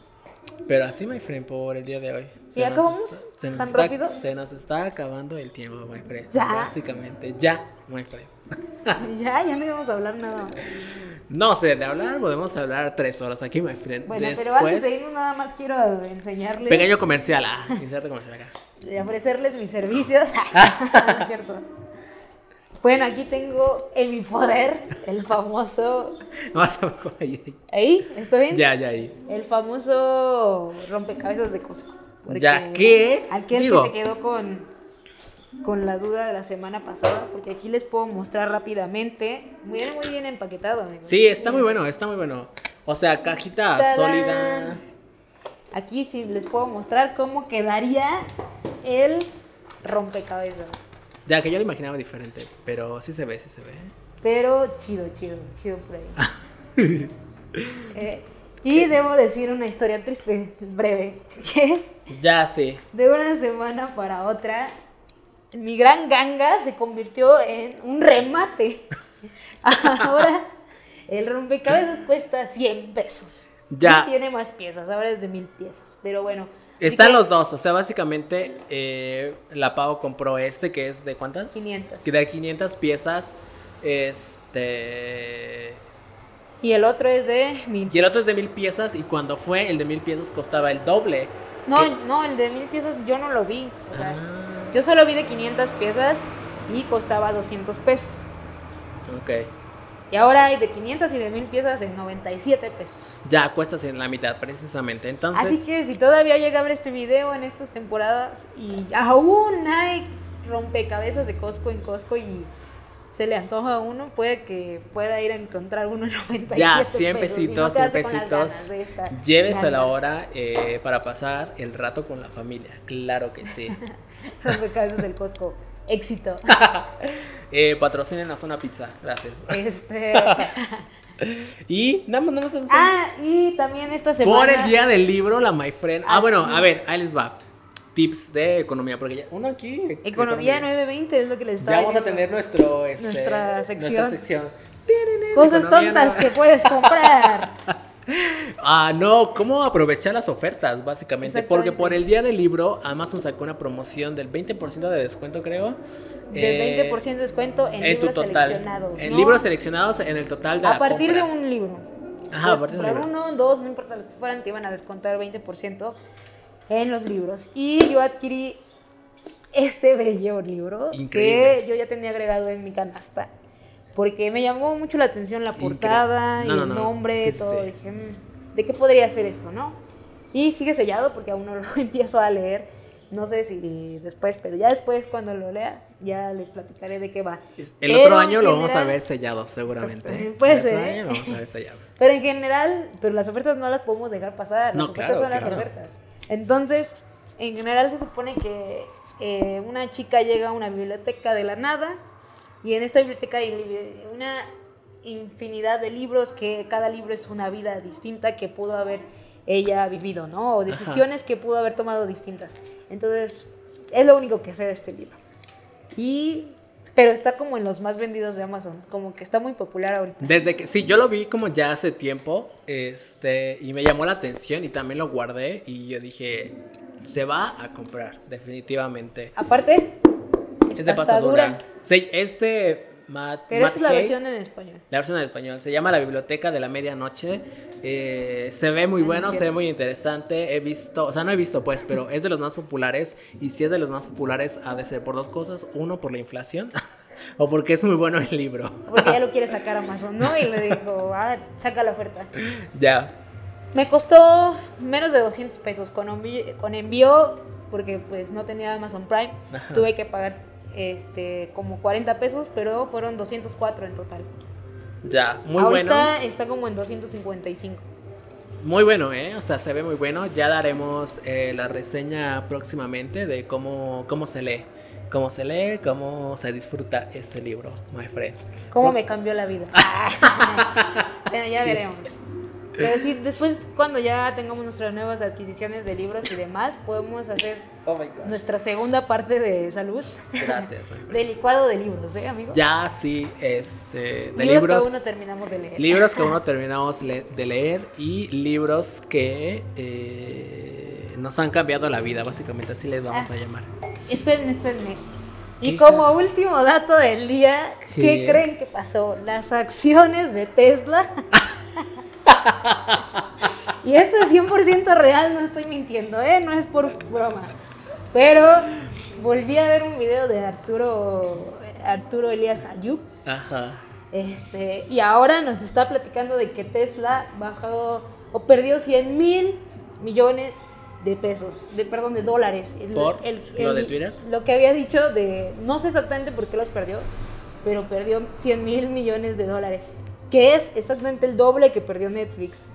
Pero así, my friend, por el día de hoy. ¿Sí, nos acabamos está- se nos tan está- rápido? Se nos está acabando el tiempo, my friend. ¿Ya? Básicamente, ya, my friend. ya, ya no íbamos a hablar nada más. No sé, de hablar podemos hablar tres horas aquí, my friend. Bueno, Después, pero antes de irnos, nada más quiero enseñarles. pequeño comercial. Ah, inserto comercial acá. de ofrecerles mis servicios. No es cierto. Bueno, aquí tengo en mi poder el famoso. Más ahí, ahí. ¿Está bien? Ya, ya, ahí. El famoso rompecabezas de. Porque Ya que, Aquel digo- que se quedó con, con la duda de la semana pasada, porque aquí les puedo mostrar rápidamente. Viene muy bien empaquetado, amigos. Sí, está muy bueno, está muy bueno. O sea, cajita ¡Tarán! sólida. Aquí sí les puedo mostrar cómo quedaría el rompecabezas. Ya que yo lo imaginaba diferente, pero sí se ve, sí se ve. Pero chido, chido, chido por ahí. Eh, y debo decir una historia triste, breve, que Ya sí. de una semana para otra, mi gran ganga se convirtió en un remate. Ahora el rompecabezas cuesta 100 pesos. Ya. Y tiene más piezas, ahora es de mil piezas. Pero bueno. Están los dos, o sea, básicamente eh, la Pau compró este que es de cuántas? 500. Que de 500 piezas. Este. Y el otro es de mil. Y el otro es de mil piezas y cuando fue el de mil piezas costaba el doble. No, no, el de mil piezas yo no lo vi. O sea, Ah, yo solo vi de 500 piezas y costaba 200 pesos. ok. Y ahora hay de 500 y de 1000 piezas en 97 pesos. Ya cuestas en la mitad, precisamente. Entonces. Así que si todavía llega a ver este video en estas temporadas y aún hay rompecabezas de Costco en Costco y se le antoja a uno, puede que pueda ir a encontrar uno en 97 Ya, 100 pesos y no pesitos, 100 quedarse con las pesitos. ganga. ahora eh, para pasar el rato con la familia. Claro que sí. Rompecabezas del Costco. Éxito. eh, patrocínenos una pizza. Gracias. Este. Y nada más, nada más. Ah, y también esta semana. Por el día del libro, la My Friend. Ah, Ah, bueno, sí. a ver, ahí les va. Tips de economía, porque ya, uno aquí. Economía 920 es lo que les estaba Ya vamos a tener nuestro, este, Nuestra sección. Nuestra sección. Cosas Economía tontas que puedes comprar. Ah, no, ¿cómo aprovechar las ofertas, básicamente? Porque por el día del libro, Amazon sacó una promoción del 20% de descuento, creo. Del eh, 20% de descuento en, en tu libros total. seleccionados. En ¿no? libros seleccionados en el total de la A partir de un libro. Ajá, a partir de un libro. uno, dos, no importa los que fueran, te iban a descontar 20% en los libros. Y yo adquirí este bello libro Increíble. que yo ya tenía agregado en mi canasta. Porque me llamó mucho la atención la portada. No, y no, el no. nombre, Sí, todo. sí. Dije, "Mm, ¿de qué podría ser esto, no? Y sigue sellado porque aún no lo empiezo a leer. No sé si después, pero ya después cuando lo lea, ya les platicaré de qué va. El Pero otro en año lo vamos a general- ver sellado, seguramente. ¿eh? Puede El otro ser, ¿eh? año lo vamos a ver sellado. Pero en general, pero las ofertas no las podemos dejar pasar. Las No, ofertas claro, son las claro. ofertas. Entonces, en general se supone que eh, una chica llega a una biblioteca de la nada y en esta biblioteca hay una infinidad de libros que cada libro es una vida distinta que pudo haber ella vivido, ¿no? O decisiones que pudo haber tomado distintas. Entonces, es lo único que sé de este libro. Y pero está como en los más vendidos de Amazon, como que está muy popular ahorita. Desde que, sí, yo lo vi como ya hace tiempo, este, y me llamó la atención y también lo guardé y yo dije, se va a comprar, definitivamente. Aparte, Es de pasta dura. este Matt, Pero Matt esta es la Hay, versión en español. la versión en español, se llama La Biblioteca de la Medianoche. eh, se ve muy Ah, no bueno, se ve muy interesante. He visto, o sea, no he visto pues, pero es de los más populares. Y si es de los más populares, ha de ser por dos cosas. Uno, por la inflación, o porque es muy bueno el libro. Porque ya lo quiere sacar Amazon, ¿no? Y le dijo, ah, saca la oferta. ya. Me costó menos de 200 pesos con envío, con envío porque pues no tenía Amazon Prime. Ajá. Tuve que pagar este como 40 pesos, pero fueron 204 en total. Ya, muy Ahorita bueno. está como en 255. Muy bueno, ¿eh? O sea, se ve muy bueno. Ya daremos eh, la reseña próximamente de cómo, cómo se lee. Cómo se lee, cómo se disfruta este libro, my friend. ¿Cómo me cambió la vida? bueno, ya veremos. Pero sí, después cuando ya tengamos nuestras nuevas adquisiciones de libros y demás, podemos hacer Oh my God. nuestra segunda parte de salud. Gracias. De licuado de libros, ¿eh, amigo? Ya sí, este, de libros, libros. que aún no terminamos de leer. Libros que aún no terminamos le- de leer y libros que eh, nos han cambiado la vida, básicamente así les vamos Ah. a llamar. Esperen, espérenme. Y como último dato del día, ¿qué, ¿Qué? creen que pasó? Las acciones de Tesla. y esto es 100% real, no estoy mintiendo, ¿eh? No es por broma. Pero volví a ver un video de Arturo, Arturo Elías Ayub. Ajá. Este, y ahora nos está platicando de que Tesla bajó o perdió 100 mil millones de pesos, de perdón, de dólares. El- ¿Por? ¿Lo de Twitter? Lo que había dicho de, no sé exactamente por qué los perdió, pero perdió 100 mil millones de dólares, que es exactamente el doble que perdió Netflix.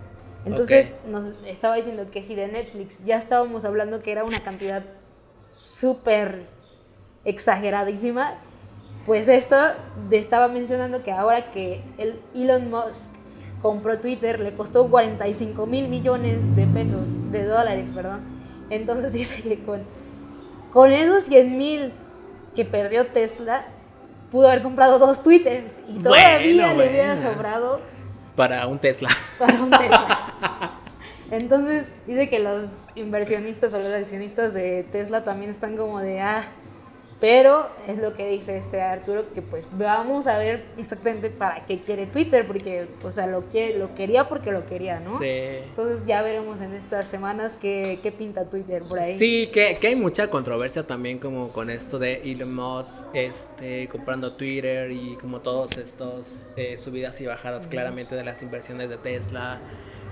Entonces nos estaba diciendo que si de Netflix ya estábamos hablando que era una cantidad súper exageradísima, pues esto estaba mencionando que ahora que el Elon Musk compró Twitter le costó 45 mil millones de pesos, de dólares, perdón. Entonces dice que con, con esos 100 mil que perdió Tesla, pudo haber comprado dos Twitters y todavía Bueno, le hubiera bueno. sobrado Para un Tesla. para un Tesla. Entonces dice que los inversionistas o los accionistas de Tesla también están como de ah, pero es lo que dice este Arturo que pues vamos a ver exactamente para qué quiere Twitter porque o sea lo quiere, lo quería porque lo quería, ¿no? Sí. Entonces ya veremos en estas semanas qué, qué pinta Twitter por ahí. Sí, que, que hay mucha controversia también como con esto de Elon Musk este, comprando Twitter y como todos estos eh, subidas y bajadas claramente de las inversiones de Tesla.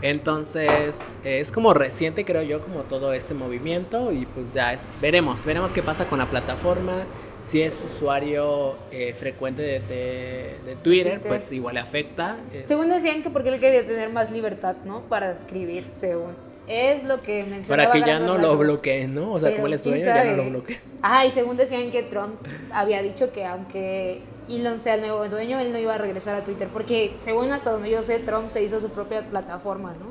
Entonces es como reciente creo yo como todo este movimiento y pues ya es, veremos, veremos qué pasa con la plataforma, si es usuario eh, frecuente de, de- de Twitter, Twitter. pues igual le afecta. es- Según decían que porque él quería tener más libertad, ¿no? Para escribir, según. Es lo que mencionaba. para que ya no lo bloqueen, ¿no? O sea, Pero como quién dueño, ya no lo bloqueen. Ajá, y según decían que Trump había dicho que aunque Elon sea el nuevo dueño, él no iba a regresar a Twitter. Porque según hasta donde yo sé, Trump se hizo su propia plataforma, ¿no?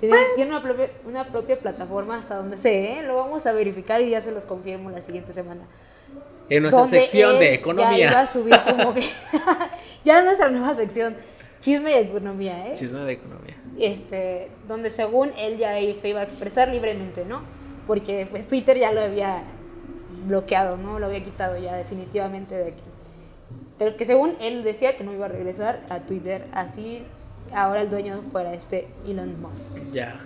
Tiene, Pues tiene una, propia, una propia plataforma hasta donde sé, ¿eh? Lo vamos a verificar y ya se los confirmo la siguiente semana. En nuestra Donde sección él de Ya economía. iba a subir como que... ya es nuestra nueva sección, chisme y economía, ¿eh? Chisme de economía. este, donde según él ya ahí se iba a expresar libremente, ¿no? Porque pues Twitter ya lo había bloqueado, ¿no? Lo había quitado ya definitivamente de aquí. Pero que según él decía que no iba a regresar a Twitter, así ahora el dueño fuera este Elon Musk. Ya.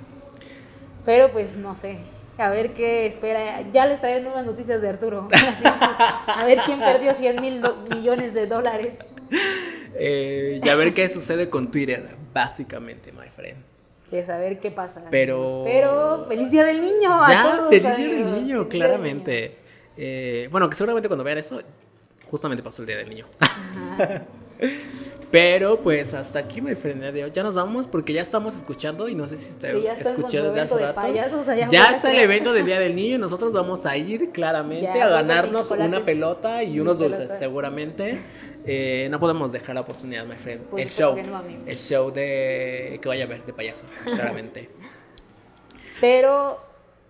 Pero pues no sé, a ver qué espera. Ya les traeré nuevas noticias de Arturo. A ver quién perdió 100 mil millones de dólares. Eh, y a ver qué sucede con Twitter, básicamente, my friend. Que saber qué pasa. Pero- amigos. Pero feliz día del niño a ya, todos. feliz día del niño, del claramente. Eh, bueno, que seguramente cuando vean eso, justamente pasó el día del niño. Pero pues hasta aquí, my friend, de hoy. Ya nos vamos porque ya estamos escuchando y no sé si usted escuchó desde hace de rato. ya está el evento del Día del Niño y nosotros vamos a ir claramente Ya, a ganarnos una pelota y unos pelota. dulces, seguramente. Eh, no podemos dejar la oportunidad, my friend. El show. no, el show de que vaya a ver de payaso, claramente. Pero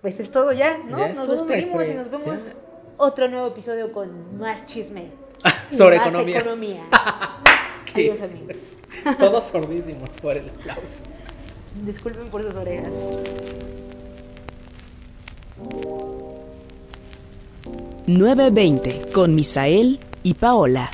pues es todo ya, ¿no? Ya nos todo, despedimos y nos vemos. Otro nuevo episodio con más chisme. Sobre más economía. economía. Adiós amigos. Todos sordísimos por el aplauso. Disculpen por sus orejas. Nueve veinte con Misael y Paola.